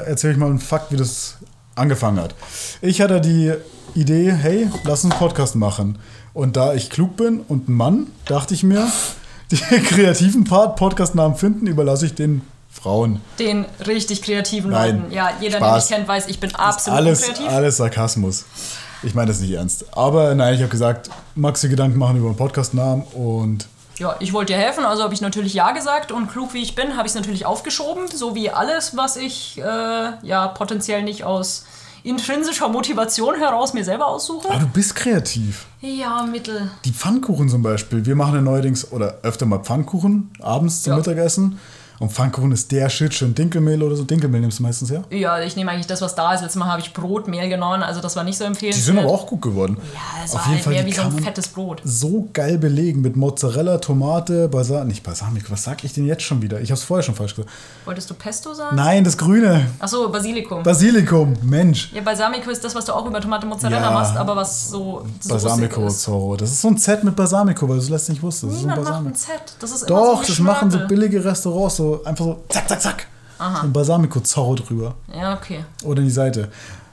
S2: erzähle euch mal einen Fakt, wie das angefangen hat. Ich hatte die Idee, hey, lass uns einen Podcast machen. Und da ich klug bin und ein Mann, dachte ich mir, *laughs* den kreativen Part, Podcastnamen finden, überlasse ich den Frauen.
S1: Den richtig kreativen
S2: Nein,
S1: Leuten. Ja, jeder, der
S2: Spaß.
S1: mich kennt, weiß, ich bin absolut
S2: Alles,
S1: unkreativ.
S2: alles Sarkasmus. Ich meine das nicht ernst. Aber nein, ich habe gesagt, magst du Gedanken machen über einen Podcastnamen und
S1: Ja, ich wollte dir helfen, also habe ich natürlich Ja gesagt und klug wie ich bin, habe ich es natürlich aufgeschoben, so wie alles, was ich äh, ja potenziell nicht aus intrinsischer Motivation heraus mir selber aussuche.
S2: Ah, du bist kreativ.
S1: Ja, Mittel.
S2: Die Pfannkuchen zum Beispiel. Wir machen ja neuerdings oder öfter mal Pfannkuchen abends zum
S1: Ja.
S2: Mittagessen. Und Pfannkuchen ist der Shit, schön Dinkelmehl oder so. Dinkelmehl nimmst du meistens her.
S1: Ja, ich nehme eigentlich das, was da ist. Letztes Mal habe ich Brotmehl genommen, also das war nicht so
S2: Die
S1: empfehlenswert.
S2: sind aber auch gut geworden.
S1: Ja, es war halt mehr
S2: die
S1: wie so ein fettes Brot.
S2: So geil belegen mit Mozzarella, Tomate, Balsamico. Nicht Balsamico, was sag ich denn jetzt schon wieder? Ich habe es vorher schon falsch gesagt.
S1: Wolltest du Pesto sagen?
S2: Nein, das Grüne.
S1: Achso, Basilikum.
S2: Basilikum, Mensch.
S1: ja, Balsamico ist das, was du auch über Tomate Mozzarella
S2: Ja.
S1: machst, aber was so
S2: Balsamico
S1: ist.
S2: Zorro. Das ist so ein Set mit Balsamico, weil du es letztens nicht wusstest. Das ist so ein
S1: macht ein
S2: Balsamico.
S1: Z. Das ist immer
S2: Doch,
S1: so
S2: das machen so billige Restaurants, so einfach so zack, zack, zack. So ein Balsamico-Zorro drüber.
S1: Ja, okay.
S2: Oder in die Seite.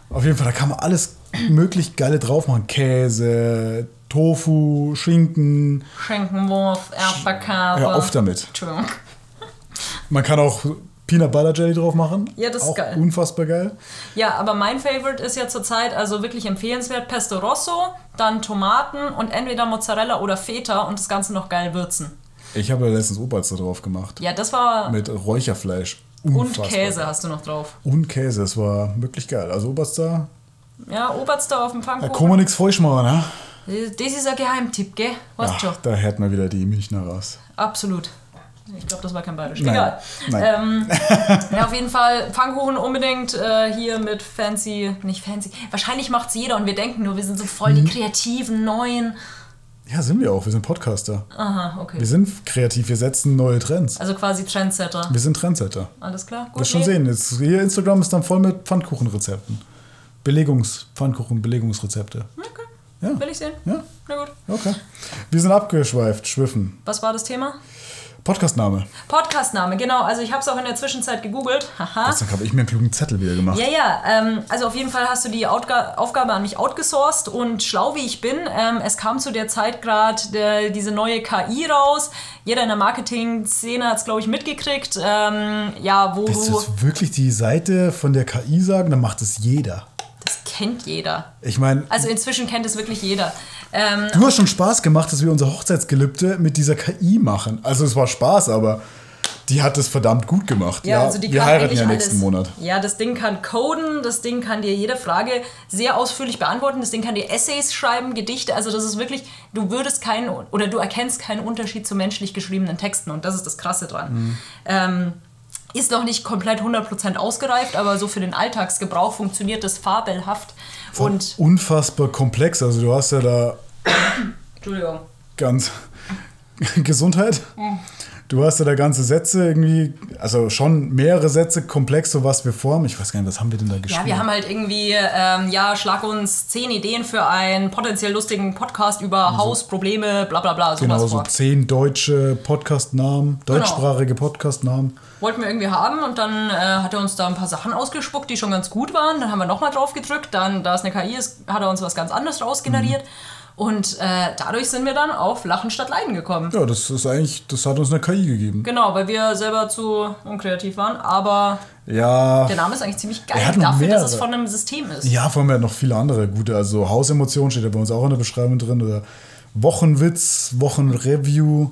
S2: Auf jeden Fall, da kann man alles möglich Geile drauf machen. Käse, Tofu, Schinken.
S1: Schenkenwurf, Erdbeerkäse.
S2: Hör auf damit.
S1: Entschuldigung.
S2: Man kann auch Peanut Butter Jelly drauf machen.
S1: Ja, das ist
S2: auch
S1: geil.
S2: unfassbar geil.
S1: Ja, aber mein Favorite ist ja zurzeit also wirklich empfehlenswert Pesto Rosso, dann Tomaten und entweder Mozzarella oder Feta und das Ganze noch geil würzen.
S2: Ich habe ja letztens Oberster drauf gemacht.
S1: Ja, das war.
S2: Mit Räucherfleisch.
S1: Und
S2: Unfassbar
S1: Käse
S2: geil.
S1: hast du noch drauf.
S2: Und Käse, es war wirklich geil. Also Oberster,
S1: Ja, Oberster auf dem
S2: da
S1: Pfannkuchen.
S2: kann man nichts falsch machen, ne?
S1: Das ist ein Geheimtipp, gell? Weißt
S2: Ach,
S1: schon.
S2: da hört man wieder die Münchner raus.
S1: Absolut. Ich glaube, das war kein Bayerisch.
S2: Nein.
S1: Egal.
S2: Nein.
S1: Ähm, *laughs* ja, auf jeden Fall Pfannkuchen unbedingt äh, hier mit fancy, nicht fancy. Wahrscheinlich macht's jeder und wir denken nur, wir sind so voll
S2: Mhm.
S1: die kreativen, neuen.
S2: Ja, sind wir auch. Wir sind Podcaster.
S1: Aha, okay.
S2: Wir sind kreativ, wir setzen neue Trends.
S1: Also quasi Trendsetter.
S2: Wir sind Trendsetter.
S1: Alles klar? Gut.
S2: Wirst schon
S1: nee.
S2: sehen. Jetzt, hier Instagram ist dann voll mit Pfannkuchenrezepten. Belegungs, Pfannkuchen, Belegungsrezepte.
S1: Okay.
S2: Ja.
S1: Will ich sehen?
S2: Ja,
S1: Na gut.
S2: okay. Wir sind abgeschweift, schwiffen.
S1: Was war das Thema?
S2: Podcastname.
S1: Podcastname, genau. Also ich habe es auch in der Zwischenzeit gegoogelt. Haha.
S2: Habe ich mir einen klugen Zettel wieder gemacht.
S1: Ja, ja. Ähm, also auf jeden Fall hast du die Outga Aufgabe an mich outgesourced und schlau wie ich bin, ähm, es kam zu der Zeit gerade diese neue KI raus. Jeder in der Marketing-Szene hat es, glaube ich, mitgekriegt. Ähm, ja, wo
S2: Willst du
S1: du.
S2: jetzt wirklich die Seite von der KI sagen? Dann macht es jeder.
S1: Das kennt jeder.
S2: Ich meine,
S1: Also inzwischen kennt es wirklich jeder. Ähm,
S2: du hast schon Spaß gemacht, dass wir unser Hochzeitsgelübde mit dieser KI machen. Also es war Spaß, aber die hat es verdammt gut gemacht.
S1: Ja, also die
S2: wir heiraten ja
S1: alles.
S2: nächsten Monat.
S1: Ja, das Ding kann coden, das Ding kann dir jede Frage sehr ausführlich beantworten, das Ding kann dir Essays schreiben, Gedichte, also das ist wirklich, du würdest keinen, oder du erkennst keinen Unterschied zu menschlich geschriebenen Texten und das ist das Krasse dran.
S2: Mhm.
S1: Ähm, ist noch nicht komplett 100% ausgereift, aber so für den Alltagsgebrauch funktioniert das fabelhaft und,
S2: Unfassbar komplex. Also du hast ja da
S1: Entschuldigung,
S2: ganz *laughs* Gesundheit. Du hast ja da ganze Sätze irgendwie, also schon mehrere Sätze komplex, so was wir formen. Ich weiß gar nicht, was haben wir denn da geschrieben?
S1: Ja, wir haben halt irgendwie, ähm, ja, schlag uns zehn Ideen für einen potenziell lustigen Podcast über Hausprobleme, bla bla bla,
S2: genau so zehn deutsche Podcast-Namen,
S1: Genau.
S2: deutschsprachige Podcast-Namen.
S1: Wollten wir irgendwie haben und dann äh, hat er uns da ein paar Sachen ausgespuckt, die schon ganz gut waren. Dann haben wir nochmal drauf gedrückt, dann, da es eine KI ist, hat er uns was ganz anderes rausgeneriert. Und äh, dadurch sind wir dann auf Lachen statt Leiden gekommen.
S2: Ja, das ist eigentlich, das hat uns eine KI gegeben.
S1: Genau, weil wir selber zu unkreativ waren. Aber
S2: Ja,
S1: der Name ist eigentlich ziemlich geil
S2: Er
S1: dafür, dass es
S2: mehrere.
S1: von einem System ist.
S2: ja, vor allem hat noch viele andere gute. Also Hausemotion steht ja bei uns auch in der Beschreibung drin. Oder Wochenwitz, Wochenreview.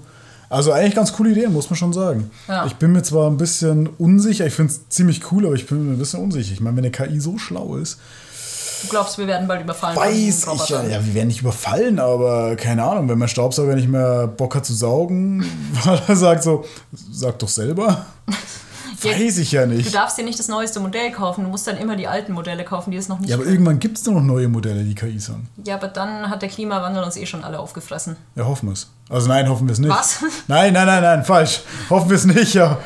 S2: Also eigentlich ganz coole Ideen, muss man schon sagen.
S1: Ja.
S2: Ich bin mir zwar ein bisschen unsicher, ich finde es ziemlich cool, aber ich bin mir ein bisschen unsicher. Ich meine, wenn eine KI so schlau ist,
S1: Du glaubst, wir werden bald überfallen
S2: weiß ich ja. Ja, wir werden nicht überfallen, aber keine Ahnung, wenn mein Staubsauger nicht mehr Bock hat zu saugen, *laughs* weil er sagt so, sag doch selber. Weiß ich ja
S1: Du
S2: nicht.
S1: darfst dir nicht das neueste Modell kaufen, du musst dann immer die alten Modelle kaufen, die es noch nicht
S2: Ja, aber
S1: gibt.
S2: irgendwann gibt es nur noch neue Modelle, die KIs haben.
S1: Ja, aber dann hat der Klimawandel uns eh schon alle aufgefressen.
S2: Ja, hoffen wir es. Also nein, hoffen wir es nicht.
S1: Was? *laughs*
S2: Nein, nein, nein, nein, falsch. Hoffen wir es nicht, ja.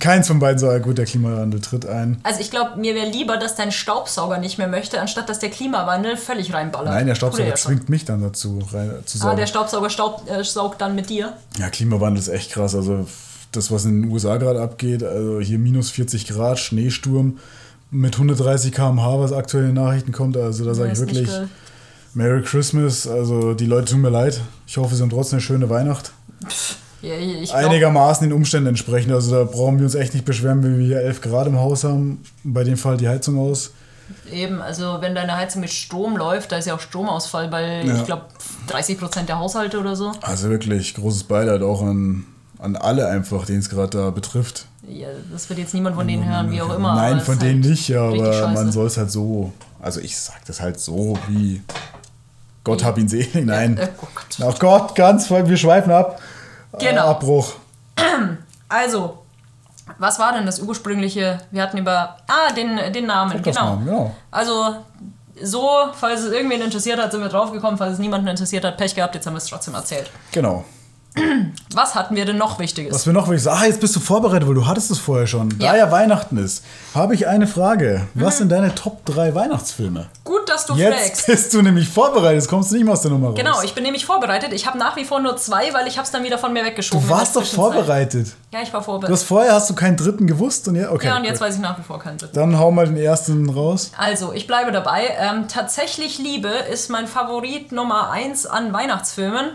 S2: Keins von beiden soll gut, der Klimawandel tritt ein.
S1: Also ich glaube, mir wäre lieber, dass dein Staubsauger nicht mehr möchte, anstatt dass der Klimawandel völlig reinballert.
S2: Nein, der
S1: er
S2: Staubsauger
S1: ja
S2: zwingt mich dann dazu, rein, zu
S1: Ah,
S2: saugen.
S1: der Staubsauger staub, äh, saugt dann mit dir.
S2: Ja, Klimawandel ist echt krass. Also das, was in den USA gerade abgeht, also hier minus 40 Grad, Schneesturm mit 130 km/h, was aktuell in den Nachrichten kommt. Also da sage ich wirklich Merry Christmas. Also die Leute tun mir leid. Ich hoffe, sie haben trotzdem eine schöne Weihnacht.
S1: Ja,
S2: Einigermaßen den Umständen entsprechend. Also da brauchen wir uns echt nicht beschweren, wenn wir hier 11 Grad im Haus haben. Bei dem Fall die Heizung aus.
S1: eben, also wenn deine Heizung mit Strom läuft, da ist ja auch Stromausfall bei,
S2: Ja.
S1: ich glaube, 30% der Haushalte oder so.
S2: Also wirklich großes Beileid auch an, an alle einfach, denen es gerade da betrifft.
S1: Ja, das wird jetzt niemand von denen hören, wie auch immer.
S2: Nein, von denen
S1: halt
S2: nicht, ja, aber man soll es halt so. Also ich sag das halt so, wie Gott hab ihn selig. Nein.
S1: Äh, oh Gott.
S2: Ach Gott, ganz voll, wir schweifen ab.
S1: Genau.
S2: Abbruch.
S1: Also, was war denn das ursprüngliche? Wir hatten über. Ah, den, den Namen, genau.
S2: Podcastnamen, genau.
S1: Also, so, falls es irgendwen interessiert hat, sind wir draufgekommen. Falls es niemanden interessiert hat, Pech gehabt, jetzt haben wir es trotzdem erzählt.
S2: Genau. *clears throat*
S1: Was hatten wir denn noch Wichtiges?
S2: Was wir noch will ich sagen, ah, jetzt bist du vorbereitet, weil du hattest es vorher schon. Da
S1: Ja. Mhm.
S2: ja Weihnachten ist, habe ich eine Frage. Was sind deine Top 3 Weihnachtsfilme?
S1: Gut, dass du
S2: Jetzt
S1: fragst.
S2: bist du nämlich vorbereitet, jetzt kommst du nicht mehr aus der Nummer raus.
S1: Genau, ich bin nämlich vorbereitet. Ich habe nach wie vor nur zwei, weil ich habe es dann wieder von mir weggeschoben.
S2: Du warst doch vorbereitet.
S1: Ja, ich war
S2: Du
S1: vorbereitet.
S2: hast vorher hast du keinen dritten gewusst und ja, okay.
S1: Ja, und jetzt
S2: gut.
S1: weiß ich nach wie vor keinen dritten.
S2: Dann hau mal den ersten raus.
S1: Also, ich bleibe dabei. Ähm, tatsächlich Liebe ist mein Favorit Nummer 1 an Weihnachtsfilmen.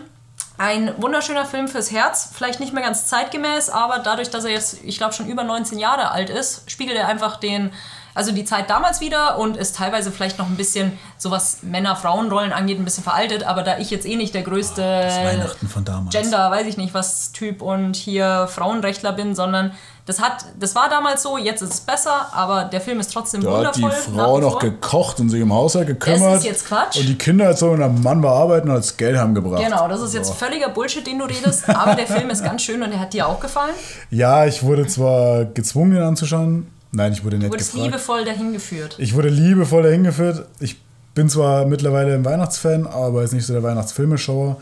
S1: Ein wunderschöner Film fürs Herz, vielleicht nicht mehr ganz zeitgemäß, aber dadurch, dass er jetzt, ich glaube, schon über 19 Jahre alt ist, spiegelt er einfach den, also die Zeit damals wieder und ist teilweise vielleicht noch ein bisschen, so was Männer-Frauen-Rollen angeht, ein bisschen veraltet, aber da ich jetzt eh nicht der größte
S2: Weihnachten von damals.
S1: Gender, weiß ich nicht, was Typ und hier Frauenrechtler bin, sondern das hat, das war damals so, jetzt ist es besser, aber der Film ist trotzdem
S2: Da hat die
S1: wundervoll. nach
S2: Frau noch gekocht und sich im Haushalt gekümmert.
S1: Das ist jetzt Quatsch.
S2: Und die Kinder erzogen und der Mann war arbeiten und hat das Geld heimgebracht.
S1: Genau, das ist jetzt völliger Bullshit, den du redest, aber der Film ist ganz schön und der hat dir auch gefallen.
S2: Ja, ich wurde zwar gezwungen, ihn anzuschauen. Nein, ich wurde nicht
S1: Du wurdest
S2: gefragt.
S1: liebevoll dahin geführt.
S2: Ich wurde liebevoll dahin geführt. Ich bin zwar mittlerweile ein Weihnachtsfan, aber ist nicht so der Weihnachtsfilmeschauer.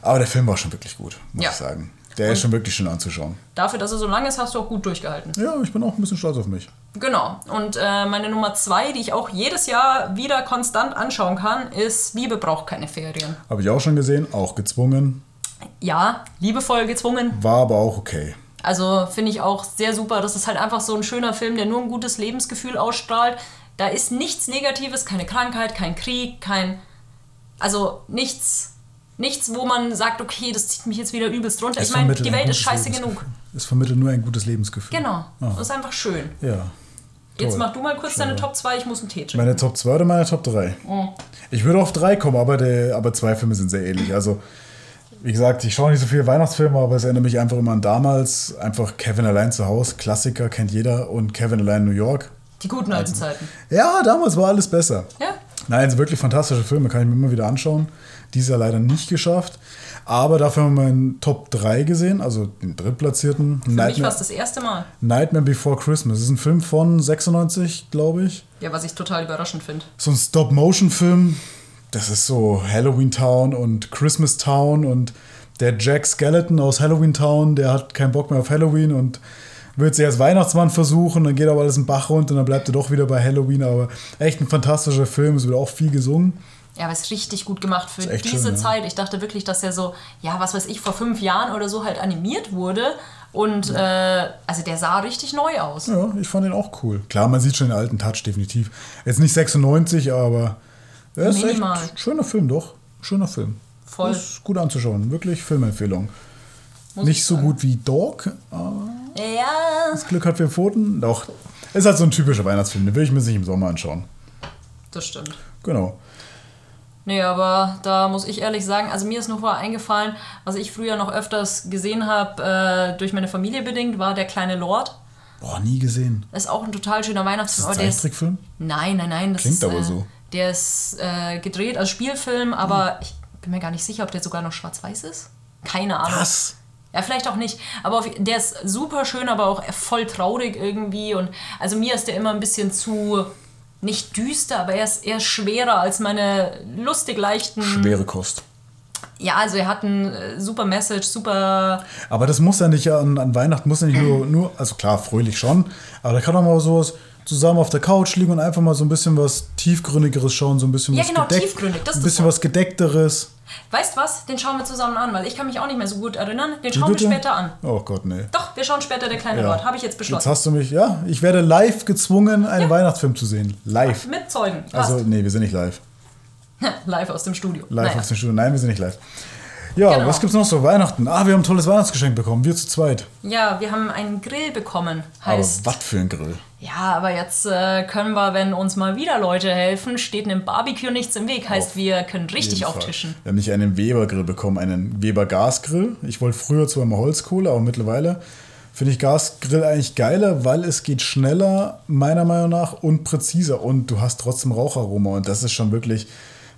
S2: Aber der Film war schon wirklich gut, muss
S1: Ja.
S2: ich sagen. Der ist schon wirklich schön anzuschauen.
S1: Dafür, dass er so lang ist, hast du auch gut durchgehalten.
S2: Ja, ich bin auch ein bisschen stolz auf mich.
S1: Genau. Und äh, meine Nummer zwei, die ich auch jedes Jahr wieder konstant anschauen kann, ist Liebe braucht keine Ferien.
S2: Habe ich auch schon gesehen, auch gezwungen.
S1: Ja, liebevoll gezwungen.
S2: War aber auch okay.
S1: Also finde ich auch sehr super. Das ist halt einfach so ein schöner Film, der nur ein gutes Lebensgefühl ausstrahlt. Da ist nichts Negatives, keine Krankheit, kein Krieg, kein. Also nichts, nichts, wo man sagt, okay, das zieht mich jetzt wieder übelst runter.
S2: Es
S1: ich meine, die Welt ist scheiße genug.
S2: Es vermittelt nur ein gutes Lebensgefühl.
S1: Genau.
S2: Ah.
S1: Das ist einfach schön.
S2: Ja.
S1: Jetzt
S2: Toll.
S1: mach du mal kurz deine Top 2, ich muss einen Tee trinken.
S2: Meine Top 2 oder meine Top 3?
S1: Oh.
S2: Ich würde auf 3 kommen, aber, der, aber zwei Filme sind sehr ähnlich. Also, wie gesagt, ich schaue nicht so viele Weihnachtsfilme, aber es erinnert mich einfach immer an damals. Einfach Kevin allein zu Hause, Klassiker, kennt jeder. Und Kevin allein in New York.
S1: Die guten alten Zeiten.
S2: Ja, damals war alles besser.
S1: Ja.
S2: Nein, sind wirklich fantastische Filme, kann ich mir immer wieder anschauen. Dieses Jahr leider nicht geschafft. Aber dafür haben wir meinen Top 3 gesehen, also den drittplatzierten.
S1: Für mich war
S2: Nightmare,
S1: es das erste Mal.
S2: Nightmare Before Christmas. Das ist ein Film von 96, glaube ich.
S1: Ja, was ich total überraschend finde.
S2: so ein Stop-Motion-Film. Das ist so Halloween Town und Christmas Town und der Jack Skeleton aus Halloween Town, der hat keinen Bock mehr auf Halloween und wird sich als Weihnachtsmann versuchen, dann geht aber alles im Bach runter und dann bleibt er doch wieder bei Halloween. Aber echt ein fantastischer Film, es wird auch viel gesungen.
S1: Ja, aber es ist richtig gut gemacht für diese
S2: schön, ja.
S1: Zeit. Ich dachte wirklich, dass er so, ja, was weiß ich, vor fünf Jahren oder so halt animiert wurde. Und äh, also der sah richtig neu aus.
S2: Ja, ich fand den auch cool. Klar, man sieht schon den alten Touch, definitiv. Jetzt nicht 96, aber er ist
S1: Minimal.
S2: echt schöner Film, doch. Schöner Film.
S1: Voll.
S2: Ist gut anzuschauen. Wirklich Filmempfehlung.
S1: Muss
S2: Nicht
S1: ich
S2: so
S1: sagen.
S2: gut wie Dog, aber
S1: Ja,
S2: das Glück hat vier Pfoten. Doch. Ist halt so ein typischer Weihnachtsfilm. Den will ich mir nicht im Sommer anschauen.
S1: das stimmt.
S2: Genau.
S1: Nee, aber da muss ich ehrlich sagen, also mir ist noch mal eingefallen, was ich früher noch öfters gesehen habe, äh, durch meine Familie bedingt, war Der kleine Lord.
S2: Boah, nie gesehen.
S1: Das ist auch ein total schöner
S2: Ist
S1: Weihnachtsfilm.
S2: das
S1: aber
S2: ein
S1: ist,
S2: Zeichentrickfilm?
S1: nein, nein, nein. Das
S2: Klingt
S1: ist,
S2: aber
S1: äh,
S2: so.
S1: Der ist äh, gedreht als Spielfilm, aber ich bin mir gar nicht sicher, ob der sogar noch schwarz-weiß ist. Keine Ahnung.
S2: Was?
S1: Ja, vielleicht auch nicht. Aber auf, der ist super schön, aber auch voll traurig irgendwie. Und also mir ist der immer ein bisschen zu nicht düster, aber er ist eher schwerer als meine lustig leichten.
S2: Schwere Kost.
S1: Ja, also er hat ein äh, super Message, super.
S2: Aber das muss ja nicht an, an Weihnachten, muss ja nicht nur, nur, also klar, fröhlich schon, aber da kann auch mal sowas zusammen auf der Couch liegen und einfach mal so ein bisschen was tiefgründigeres schauen, so ein bisschen
S1: Ja,
S2: was
S1: genau,
S2: gedeckt-
S1: tiefgründig, das ist
S2: ein bisschen was gedeckteres.
S1: Weißt was? Den schauen wir zusammen an, weil ich kann mich auch nicht mehr so gut erinnern. Den schauen wir später an.
S2: Oh Gott, nee.
S1: Doch, wir schauen später der kleine Lord. Habe ich jetzt
S2: Jetzt
S1: beschlossen.
S2: hast du mich, ja, ich werde live gezwungen, einen Weihnachtsfilm zu sehen. Live.
S1: Mit Zeugen. Passt.
S2: Also, nee, wir sind nicht live. *laughs*
S1: live aus dem Studio.
S2: Live
S1: Naja.
S2: auf dem Studio. Nein, wir sind nicht live. Ja,
S1: Genau.
S2: was gibt's noch so? Weihnachten. Ah, wir haben ein tolles Weihnachtsgeschenk bekommen. Wir zu zweit.
S1: Ja, wir haben einen Grill bekommen. Heißt,
S2: Aber was für ein Grill.
S1: ja, aber jetzt äh, können wir, wenn uns mal wieder Leute helfen, steht einem Barbecue nichts im Weg. Heißt, wir können richtig auftischen.
S2: Wir haben nicht einen Weber-Grill bekommen, einen Weber-Gasgrill. Ich wollte früher zwar immer Holzkohle, aber mittlerweile finde ich Gasgrill eigentlich geiler, weil es geht schneller, meiner Meinung nach, und präziser. Und du hast trotzdem Raucharoma. Und das ist schon wirklich,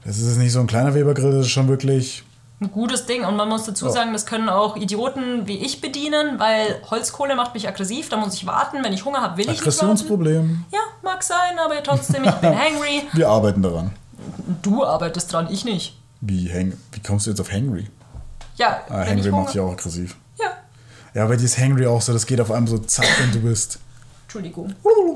S2: das ist nicht so ein kleiner Weber-Grill, das ist schon wirklich
S1: Ein gutes Ding. Und man muss dazu sagen, das können auch Idioten wie ich bedienen, weil Holzkohle macht mich aggressiv. Da muss ich warten. Wenn ich Hunger habe, will ich nicht warten.
S2: Aggressionsproblem.
S1: Ja, mag sein, aber trotzdem, ich bin *laughs* hangry.
S2: Wir arbeiten daran.
S1: Du arbeitest dran, ich nicht.
S2: Wie, hang wie kommst du jetzt auf Hangry?
S1: Ja,
S2: Ah,
S1: wenn
S2: Hangry macht dich auch aggressiv.
S1: Ja,
S2: Ja, dir ist Hangry auch so, das geht auf einmal so zack und du bist.
S1: Entschuldigung.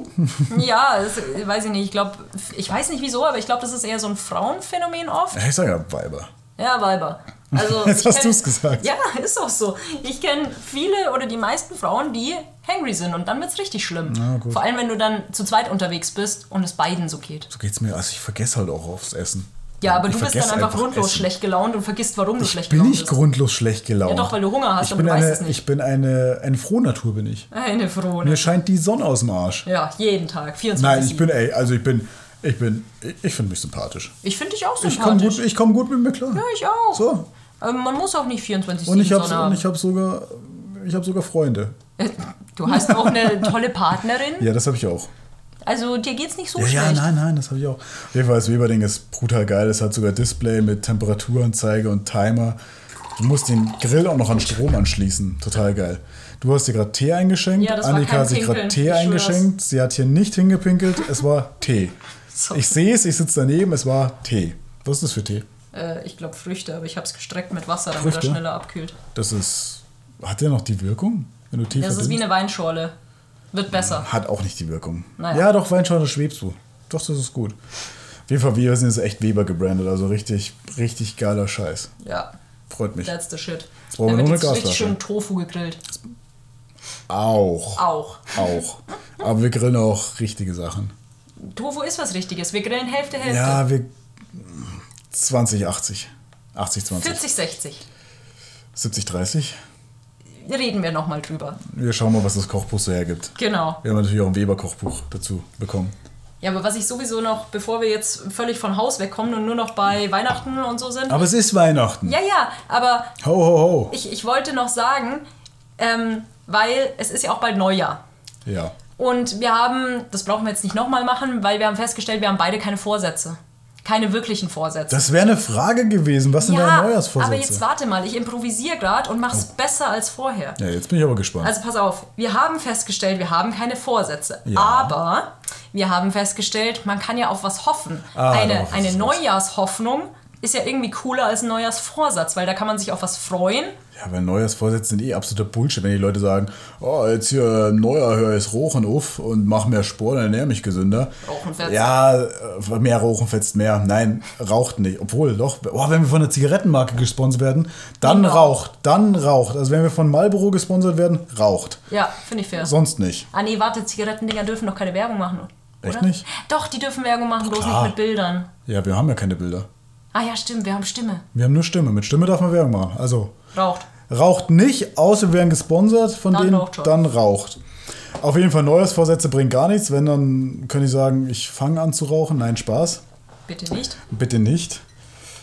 S1: *laughs* ja, das, weiß ich nicht. Ich glaube, ich weiß nicht wieso, aber ich glaube, das ist eher so ein Frauenphänomen oft.
S2: Ich sag ja Weiber.
S1: Ja, Weiber. Also, *laughs*
S2: Jetzt
S1: ich
S2: hast
S1: kenn-
S2: du's gesagt.
S1: Ja, ist auch so. Ich kenne viele oder die meisten Frauen, die hangry sind und dann wird's richtig schlimm.
S2: Gut.
S1: Vor allem, wenn du dann zu zweit unterwegs bist und es beiden so geht.
S2: So geht's mir. Also ich vergesse halt auch aufs Essen.
S1: Ja, aber
S2: Ich
S1: du bist dann
S2: vergesse
S1: einfach grundlos
S2: Essen.
S1: schlecht gelaunt und vergisst, warum du
S2: Ich
S1: schlecht
S2: bin
S1: gelaunt
S2: nicht
S1: bist.
S2: grundlos schlecht gelaunt.
S1: Ja, doch, weil du Hunger hast,
S2: ich
S1: aber
S2: bin
S1: du weißt
S2: eine,
S1: es nicht.
S2: Ich bin eine, eine Frohnatur, bin ich.
S1: Eine Frohne.
S2: Mir scheint die Sonne aus dem Arsch.
S1: Ja, jeden Tag. 24
S2: Nein, ich bin, ey, also ich bin, ich bin, ich, finde mich sympathisch.
S1: Ich finde dich auch
S2: Ich komme
S1: sympathisch.
S2: gut, ich komm gut mit mir klar.
S1: ja, ich auch.
S2: So.
S1: Aber man muss auch nicht 24
S2: Und ich habe
S1: haben.
S2: und ich habe sogar, ich habe sogar Freunde.
S1: Du hast auch eine *laughs* tolle Partnerin.
S2: Ja, das habe ich auch.
S1: Also dir geht's nicht so
S2: Ja, ja,
S1: schlecht.
S2: nein, nein, das habe ich auch. Auf jeden Fall, das Weberding ist brutal geil. Es hat sogar Display mit Temperaturanzeige und Timer. Du musst den Grill auch noch an Strom anschließen. Total geil. Du hast dir gerade Tee eingeschenkt.
S1: Ja, das
S2: Annika hat sich gerade Tee eingeschenkt. Sie hat hier nicht hingepinkelt. Es war Tee.
S1: So.
S2: Ich sehe es, ich sitze daneben. Es war Tee. Was ist das für Tee?
S1: Äh, ich glaube Früchte, aber ich habe es gestreckt mit Wasser, damit
S2: Früchte?
S1: er schneller abkühlt.
S2: Das ist. Hat der noch die Wirkung? Wenn du Tee
S1: Das ist wie eine Weinschorle. Wird besser.
S2: Hat auch nicht die Wirkung.
S1: Naja.
S2: Ja, doch, Weinschorle schwebst du. Doch, das ist gut. Auf jeden Fall, wir sind jetzt echt Weber gebrandet. Also richtig, richtig geiler Scheiß.
S1: Ja.
S2: Freut mich.
S1: The shit.
S2: brauchen
S1: Dann
S2: wir nur
S1: jetzt
S2: eine
S1: richtig
S2: Gasflasche.
S1: schön Tofu gegrillt.
S2: Auch.
S1: Auch.
S2: Auch. Aber wir grillen auch richtige Sachen.
S1: Tofu ist was Richtiges. Wir grillen Hälfte, Hälfte.
S2: Ja, wir. 20, 80. 80, 20.
S1: 40, 60.
S2: 70, 30.
S1: Reden wir nochmal drüber.
S2: Wir schauen mal, was das Kochbuch so hergibt.
S1: Genau.
S2: Wir haben natürlich auch ein Weber-Kochbuch dazu bekommen.
S1: Ja, aber was ich sowieso noch, bevor wir jetzt völlig von Haus wegkommen und nur noch bei Weihnachten und so sind.
S2: Aber es ist Weihnachten.
S1: Ja, ja, aber
S2: Ho, ho, ho.
S1: ich, ich wollte noch sagen, ähm, weil es ist ja auch bald Neujahr.
S2: Ja.
S1: Und wir haben, das brauchen wir jetzt nicht nochmal machen, weil wir haben festgestellt, wir haben beide keine Vorsätze. Keine wirklichen Vorsätze.
S2: Das wäre eine Frage gewesen. Was sind deine Neujahrsvorsätze?
S1: aber jetzt warte mal, ich improvisiere gerade und mach's besser als vorher.
S2: ja, jetzt bin ich aber gespannt.
S1: Also pass auf, wir haben festgestellt, wir haben keine Vorsätze.
S2: Ja.
S1: Aber wir haben festgestellt, man kann ja auf was hoffen.
S2: Ah,
S1: eine eine
S2: es.
S1: Neujahrshoffnung ist ja irgendwie cooler als ein Neujahrsvorsatz, weil da kann man sich auf was freuen.
S2: ja, weil Neujahrsvorsätze sind eh absoluter Bullshit, wenn die Leute sagen, oh, jetzt hier äh, Neujahr höre ich Rochen auf und mach mehr Sport und ernähre mich gesünder.
S1: Rauchen fetzt.
S2: Ja, äh, mehr Rochen fetzt mehr. Nein, raucht nicht. Obwohl, doch, oh, wenn wir von einer Zigarettenmarke gesponsert werden, dann
S1: Genau.
S2: raucht, dann raucht. Also wenn wir von Marlboro gesponsert werden, raucht.
S1: Ja, finde ich fair.
S2: Sonst nicht.
S1: Ah nee, warte, Zigarettendinger dürfen doch keine Werbung machen, oder?
S2: Echt nicht?
S1: Doch, die dürfen Werbung machen, bloß
S2: klar.
S1: nicht mit Bildern.
S2: Ja, wir haben ja keine Bilder.
S1: Ah ja, stimmt, wir haben Stimme.
S2: Wir haben nur Stimme. Mit Stimme darf man Werbung machen. Also,
S1: Raucht.
S2: Raucht nicht, außer wir werden gesponsert von
S1: Dann
S2: denen,
S1: raucht schon.
S2: dann raucht. Auf jeden Fall Neujahrsvorsätze bringen gar nichts. Wenn, dann könnte ich sagen, ich fange an zu rauchen. Nein, Spaß.
S1: Bitte nicht.
S2: Bitte nicht.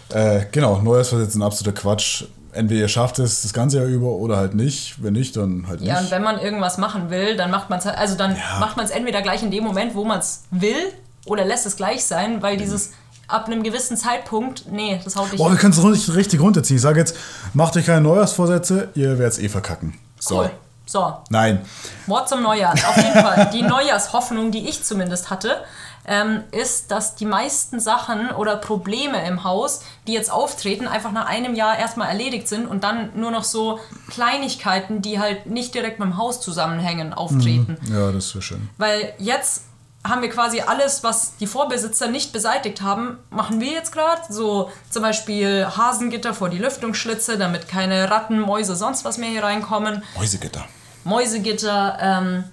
S2: Äh, genau, Neujahrsvorsätze sind absoluter Quatsch. Entweder ihr schafft es das ganze Jahr über oder halt nicht. Wenn nicht, dann halt
S1: Ja, und
S2: nicht.
S1: wenn man irgendwas machen will, dann macht man es also dann
S2: Ja.
S1: macht man es entweder gleich in dem Moment, wo man es will, oder lässt es gleich sein,
S2: Mhm.
S1: weil dieses ab einem gewissen Zeitpunkt, nee, das haut nicht.
S2: Boah, wir können es richtig, richtig runterziehen. Ich sage jetzt, macht euch keine Neujahrsvorsätze, ihr werdet es eh verkacken. So.
S1: Cool. So,
S2: Nein.
S1: Wort zum Neujahr. Auf jeden Fall, die Neujahrshoffnung, die ich zumindest hatte, ähm, ist, dass die meisten Sachen oder Probleme im Haus, die jetzt auftreten, einfach nach einem Jahr erstmal erledigt sind und dann nur noch so Kleinigkeiten, die halt nicht direkt mit dem Haus zusammenhängen, auftreten.
S2: Ja, das wäre schön.
S1: Weil jetzt haben wir quasi alles, was die Vorbesitzer nicht beseitigt haben, machen wir jetzt gerade. So zum Beispiel Hasengitter vor die Lüftungsschlitze, damit keine Ratten, Mäuse, sonst was mehr hier reinkommen.
S2: Mäusegitter.
S1: Mäusegitter, ähm,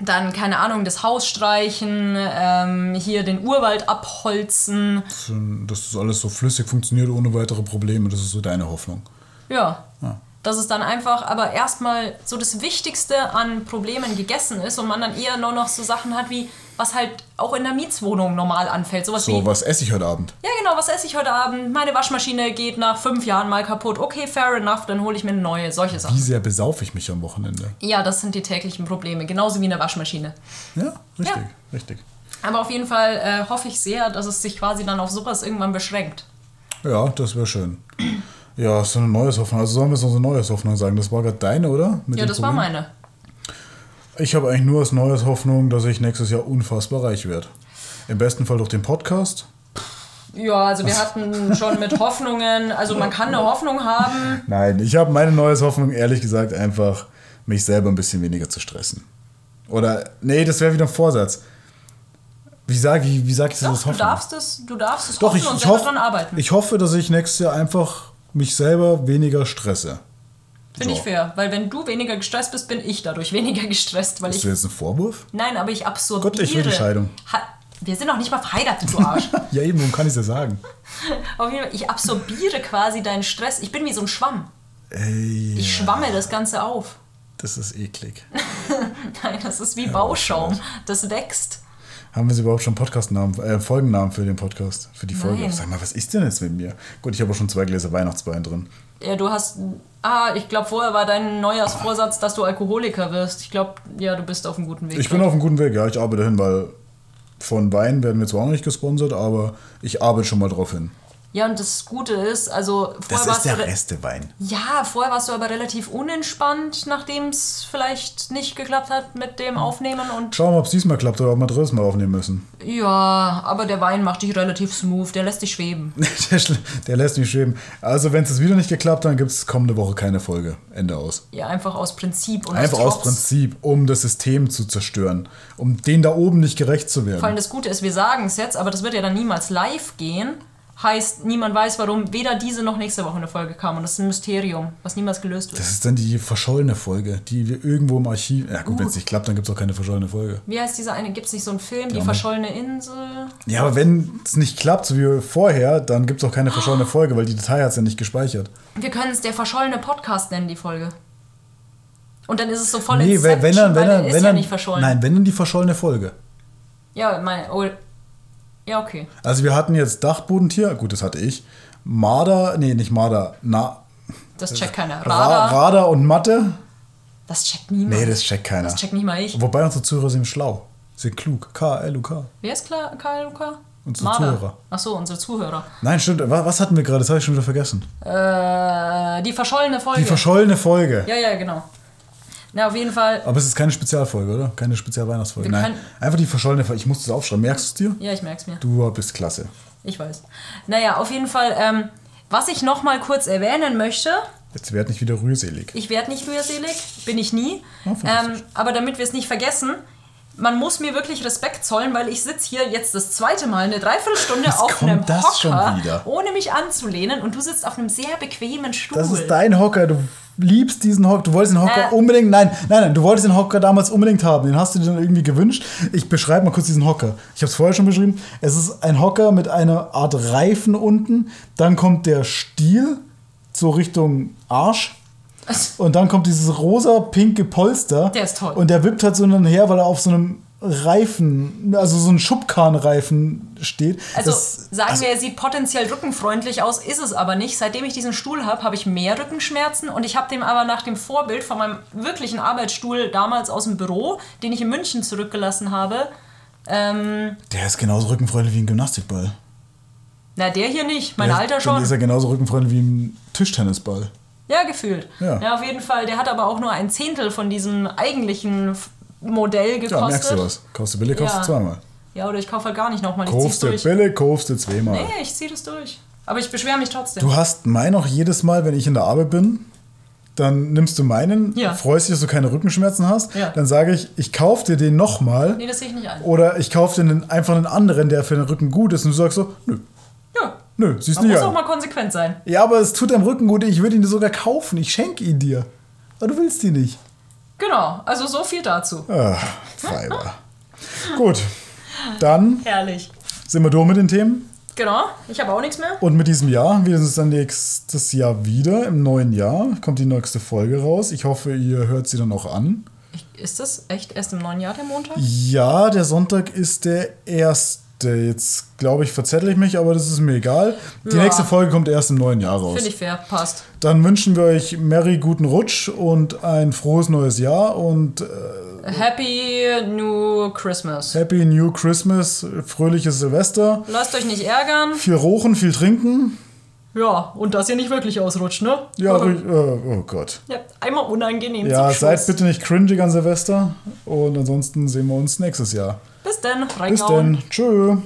S1: dann, keine Ahnung, das Haus streichen, ähm, hier den Urwald abholzen.
S2: Dass das alles so flüssig funktioniert ohne weitere Probleme. Das ist so deine Hoffnung.
S1: Ja. Dass es dann einfach aber erstmal so das Wichtigste an Problemen gegessen ist und man dann eher nur noch so Sachen hat wie, was halt auch in der Mietswohnung normal anfällt. Sowas
S2: So,
S1: wie,
S2: was esse ich heute Abend?
S1: ja genau, was esse ich heute Abend? Meine Waschmaschine geht nach fünf Jahren mal kaputt. Okay, fair enough, dann hole ich mir eine neue. Solche
S2: Wie
S1: Sachen.
S2: sehr besaufe ich mich am Wochenende?
S1: Ja, das sind die täglichen Probleme. Genauso wie eine Waschmaschine.
S2: Ja, richtig,
S1: Ja.
S2: richtig.
S1: Aber auf jeden Fall äh, hoffe ich sehr, dass es sich quasi dann auf sowas irgendwann beschränkt.
S2: Ja, das wäre schön. Ja, so eine neues Hoffnung. Also sollen wir jetzt unsere neues Hoffnung sagen? Das war gerade deine, oder? Mit
S1: Ja, das war
S2: Problem?
S1: meine.
S2: Ich habe eigentlich nur als neues Hoffnung, dass ich nächstes Jahr unfassbar reich werde. Im besten Fall durch den Podcast.
S1: Ja, also wir hatten schon mit *laughs* Hoffnungen, also man kann eine Hoffnung haben.
S2: Nein, ich habe meine neues Hoffnung, ehrlich gesagt, einfach mich selber ein bisschen weniger zu stressen. Oder, nee, das wäre wieder ein Vorsatz. Wie sage wie, wie sag ich das
S1: Doch, du
S2: Hoffnung?
S1: darfst es, du darfst es
S2: Doch,
S1: hoffen
S2: ich,
S1: und
S2: ich, hoffe,
S1: dran arbeiten.
S2: ich hoffe, dass ich nächstes Jahr einfach mich selber weniger stresse.
S1: Finde ich
S2: so.
S1: fair, weil wenn du weniger gestresst bist, bin ich dadurch *laughs* weniger gestresst, weil
S2: Ist
S1: ich
S2: das jetzt ein Vorwurf?
S1: Nein, aber ich absorbiere.
S2: Gott, ich will die Scheidung.
S1: Ha wir sind noch nicht mal verheiratet, du Arsch. *laughs*
S2: Ja, eben, warum kann ich das sagen? *laughs*
S1: Auf jeden Fall, ich absorbiere quasi deinen Stress. Ich bin wie so ein Schwamm.
S2: Ey,
S1: Ich schwamme das Ganze auf.
S2: das ist eklig.
S1: Nein, das ist wie Bauschaum. Das wächst.
S2: Haben wir sie überhaupt schon Podcastnamen, äh, Folgennamen für den Podcast, für die Folge?
S1: Nein.
S2: Sag mal, was ist denn jetzt mit mir? Gut, ich habe auch schon zwei Gläser Weihnachtswein drin.
S1: Ja, du hast. Ah, ich glaube, vorher war dein Neujahrsvorsatz, dass du Alkoholiker wirst. Ich glaube, ja, du bist auf einem guten Weg.
S2: Ich bin auf einem guten Weg, ja, ich arbeite hin, weil von Wein werden wir zwar auch nicht gesponsert, aber ich arbeite schon mal drauf hin.
S1: Ja, und das Gute ist, also vorher
S2: Das ist der Restewein.
S1: Ja, vorher warst du aber relativ unentspannt, nachdem es vielleicht nicht geklappt hat mit dem Aufnehmen und
S2: Schauen wir mal, ob es diesmal klappt oder ob wir drittes Mal aufnehmen müssen.
S1: ja, aber der Wein macht dich relativ smooth, der lässt dich schweben. *laughs*
S2: Der, der lässt mich schweben. Also, wenn es wieder nicht geklappt hat, dann gibt es kommende Woche keine Folge. Ende aus.
S1: Ja, einfach aus Prinzip und
S2: Einfach
S1: aus,
S2: aus. Prinzip, um das System zu zerstören. Um denen da oben nicht gerecht zu werden.
S1: Vor allem das Gute ist, wir sagen es jetzt, aber das wird ja dann niemals live gehen. Heißt, niemand weiß, warum weder diese noch nächste Woche eine Folge kam. Und das ist ein Mysterium, was niemals gelöst wird.
S2: Das ist dann die verschollene Folge, die wir irgendwo im Archiv. Ja, gut, wenn es nicht klappt, dann gibt es auch keine verschollene Folge.
S1: Wie heißt dieser eine? Gibt es nicht so einen Film, Die
S2: Ja,
S1: verschollene Insel?
S2: Ja, aber wenn es nicht klappt, so wie vorher, dann gibt es auch keine verschollene Folge, weil die Datei hat es ja nicht gespeichert.
S1: Wir können es der verschollene Podcast nennen, die Folge. Und dann ist es so voll
S2: Nee, wenn, wenn dann, wenn dann,
S1: der ist
S2: wenn
S1: ja
S2: dann.
S1: nicht verschollen.
S2: Nein, wenn dann die verschollene Folge.
S1: Ja, mein, oh, ja, okay.
S2: Also wir hatten jetzt Dachbodentier, gut, das hatte ich. Marder, nee, nicht Marder, na,
S1: Das checkt keiner.
S2: Ra
S1: Radar,
S2: Radar und Mathe.
S1: das checkt niemand.
S2: Nee, das checkt keiner.
S1: Das checkt nicht mal ich.
S2: Wobei unsere Zuhörer sind schlau. Sind klug. K-L-U-K.
S1: Wer ist KLUK?
S2: Unsere Zuhörer.
S1: Achso, unsere Zuhörer.
S2: Nein, stimmt. Was, was hatten wir gerade? Das habe ich schon wieder vergessen.
S1: Äh, die verschollene Folge.
S2: Die verschollene Folge.
S1: ja, ja, genau. Na, auf jeden Fall.
S2: Aber es ist keine Spezialfolge, oder? Keine Spezialweihnachtsfolge. Nein, einfach die verschollene Folge. Ich muss das aufschreiben. Merkst du es dir?
S1: Ja, ich merk's mir.
S2: Du bist klasse.
S1: Ich weiß. Naja, auf jeden Fall, ähm, was ich noch mal kurz erwähnen möchte,
S2: Jetzt werd nicht wieder rührselig.
S1: ich werde nicht rührselig, bin ich nie.
S2: Fantastisch.
S1: ähm, aber damit wir es nicht vergessen, man muss mir wirklich Respekt zollen, weil ich sitze hier jetzt das zweite Mal eine Dreiviertelstunde
S2: Was
S1: auf
S2: kommt
S1: einem
S2: das
S1: Hocker,
S2: schon wieder?
S1: ohne mich anzulehnen und du sitzt auf einem sehr bequemen Stuhl.
S2: Das ist dein Hocker. Du liebst diesen Hocker. Du wolltest den Hocker
S1: Äh.
S2: unbedingt. Nein, nein, nein. Du wolltest den Hocker damals unbedingt haben. Den hast du dir dann irgendwie gewünscht. Ich beschreibe mal kurz diesen Hocker. Ich habe es vorher schon beschrieben. Es ist ein Hocker mit einer Art Reifen unten. Dann kommt der Stiel so Richtung Arsch. Und dann kommt dieses rosa-pinke Polster.
S1: Der ist toll.
S2: Und der wippt halt so hin und her, weil er auf so einem Reifen, also so ein Schubkarrenreifen steht.
S1: Also
S2: Das-
S1: sagen
S2: also-
S1: wir, er sieht potenziell rückenfreundlich aus, ist es aber nicht. Seitdem ich diesen Stuhl habe, habe ich mehr Rückenschmerzen und ich habe dem aber nach dem Vorbild von meinem wirklichen Arbeitsstuhl damals aus dem Büro, den ich in München zurückgelassen habe, ähm,
S2: Der ist genauso rückenfreundlich wie ein Gymnastikball.
S1: na der hier nicht, mein
S2: Der-
S1: Alter schon.
S2: ist er genauso rückenfreundlich wie ein Tischtennisball.
S1: Ja, gefühlt.
S2: Ja.
S1: Ja. auf jeden Fall. Der hat aber auch nur ein Zehntel von diesem eigentlichen Modell gekostet.
S2: Ja, merkst du was. Kaufst du billig, kaufst du
S1: Ja.
S2: zweimal.
S1: Ja, oder ich kaufe halt gar nicht nochmal.
S2: Kaufst du billig, kaufst du zweimal.
S1: Nee, ich zieh das durch. Aber ich beschwere mich trotzdem.
S2: Du hast meinen auch jedes Mal, wenn ich in der Arbeit bin, dann nimmst du meinen,
S1: Ja.
S2: freust dich, dass du keine Rückenschmerzen hast.
S1: Ja.
S2: Dann sage ich, ich kaufe dir den nochmal.
S1: nee, das sehe ich nicht ein.
S2: Oder ich kaufe dir einen, einfach einen anderen, der für den Rücken gut ist. Und du sagst so, nö,
S1: Ja,
S2: nö, siehst
S1: man
S2: nicht
S1: muss auch
S2: an.
S1: mal konsequent sein.
S2: Ja, aber es tut deinem Rücken gut. Ich würde ihn dir sogar kaufen. Ich schenke ihn dir. Aber du willst ihn nicht.
S1: Genau, also so viel dazu.
S2: Ah, Weiber. gut, dann
S1: Herrlich.
S2: sind wir durch mit den Themen.
S1: Genau, ich habe auch nichts mehr.
S2: Und mit diesem Jahr, wir sehen uns dann nächstes Jahr wieder. Im neuen Jahr kommt die nächste Folge raus. Ich hoffe, ihr hört sie dann auch an.
S1: Ich, ist das echt erst im neuen Jahr der Montag?
S2: Ja, der Sonntag ist der erste. Jetzt glaube ich, verzettel ich mich, aber das ist mir egal. Die
S1: Ja.
S2: nächste Folge kommt erst im neuen Jahr raus.
S1: Finde ich fair, passt.
S2: Dann wünschen wir euch Merry guten Rutsch und ein frohes neues Jahr und äh,
S1: Happy New Christmas.
S2: Happy New Christmas, fröhliches Silvester.
S1: Lasst euch nicht ärgern.
S2: Viel rochen, viel trinken.
S1: Ja, und dass ihr nicht wirklich ausrutscht, ne?
S2: Ja, ruhig- äh, oh Gott.
S1: Ja, einmal unangenehm
S2: Ja, seid bitte nicht cringig an Silvester. Und ansonsten sehen wir uns nächstes Jahr.
S1: Bis dann,
S2: Bis dann. Tschö.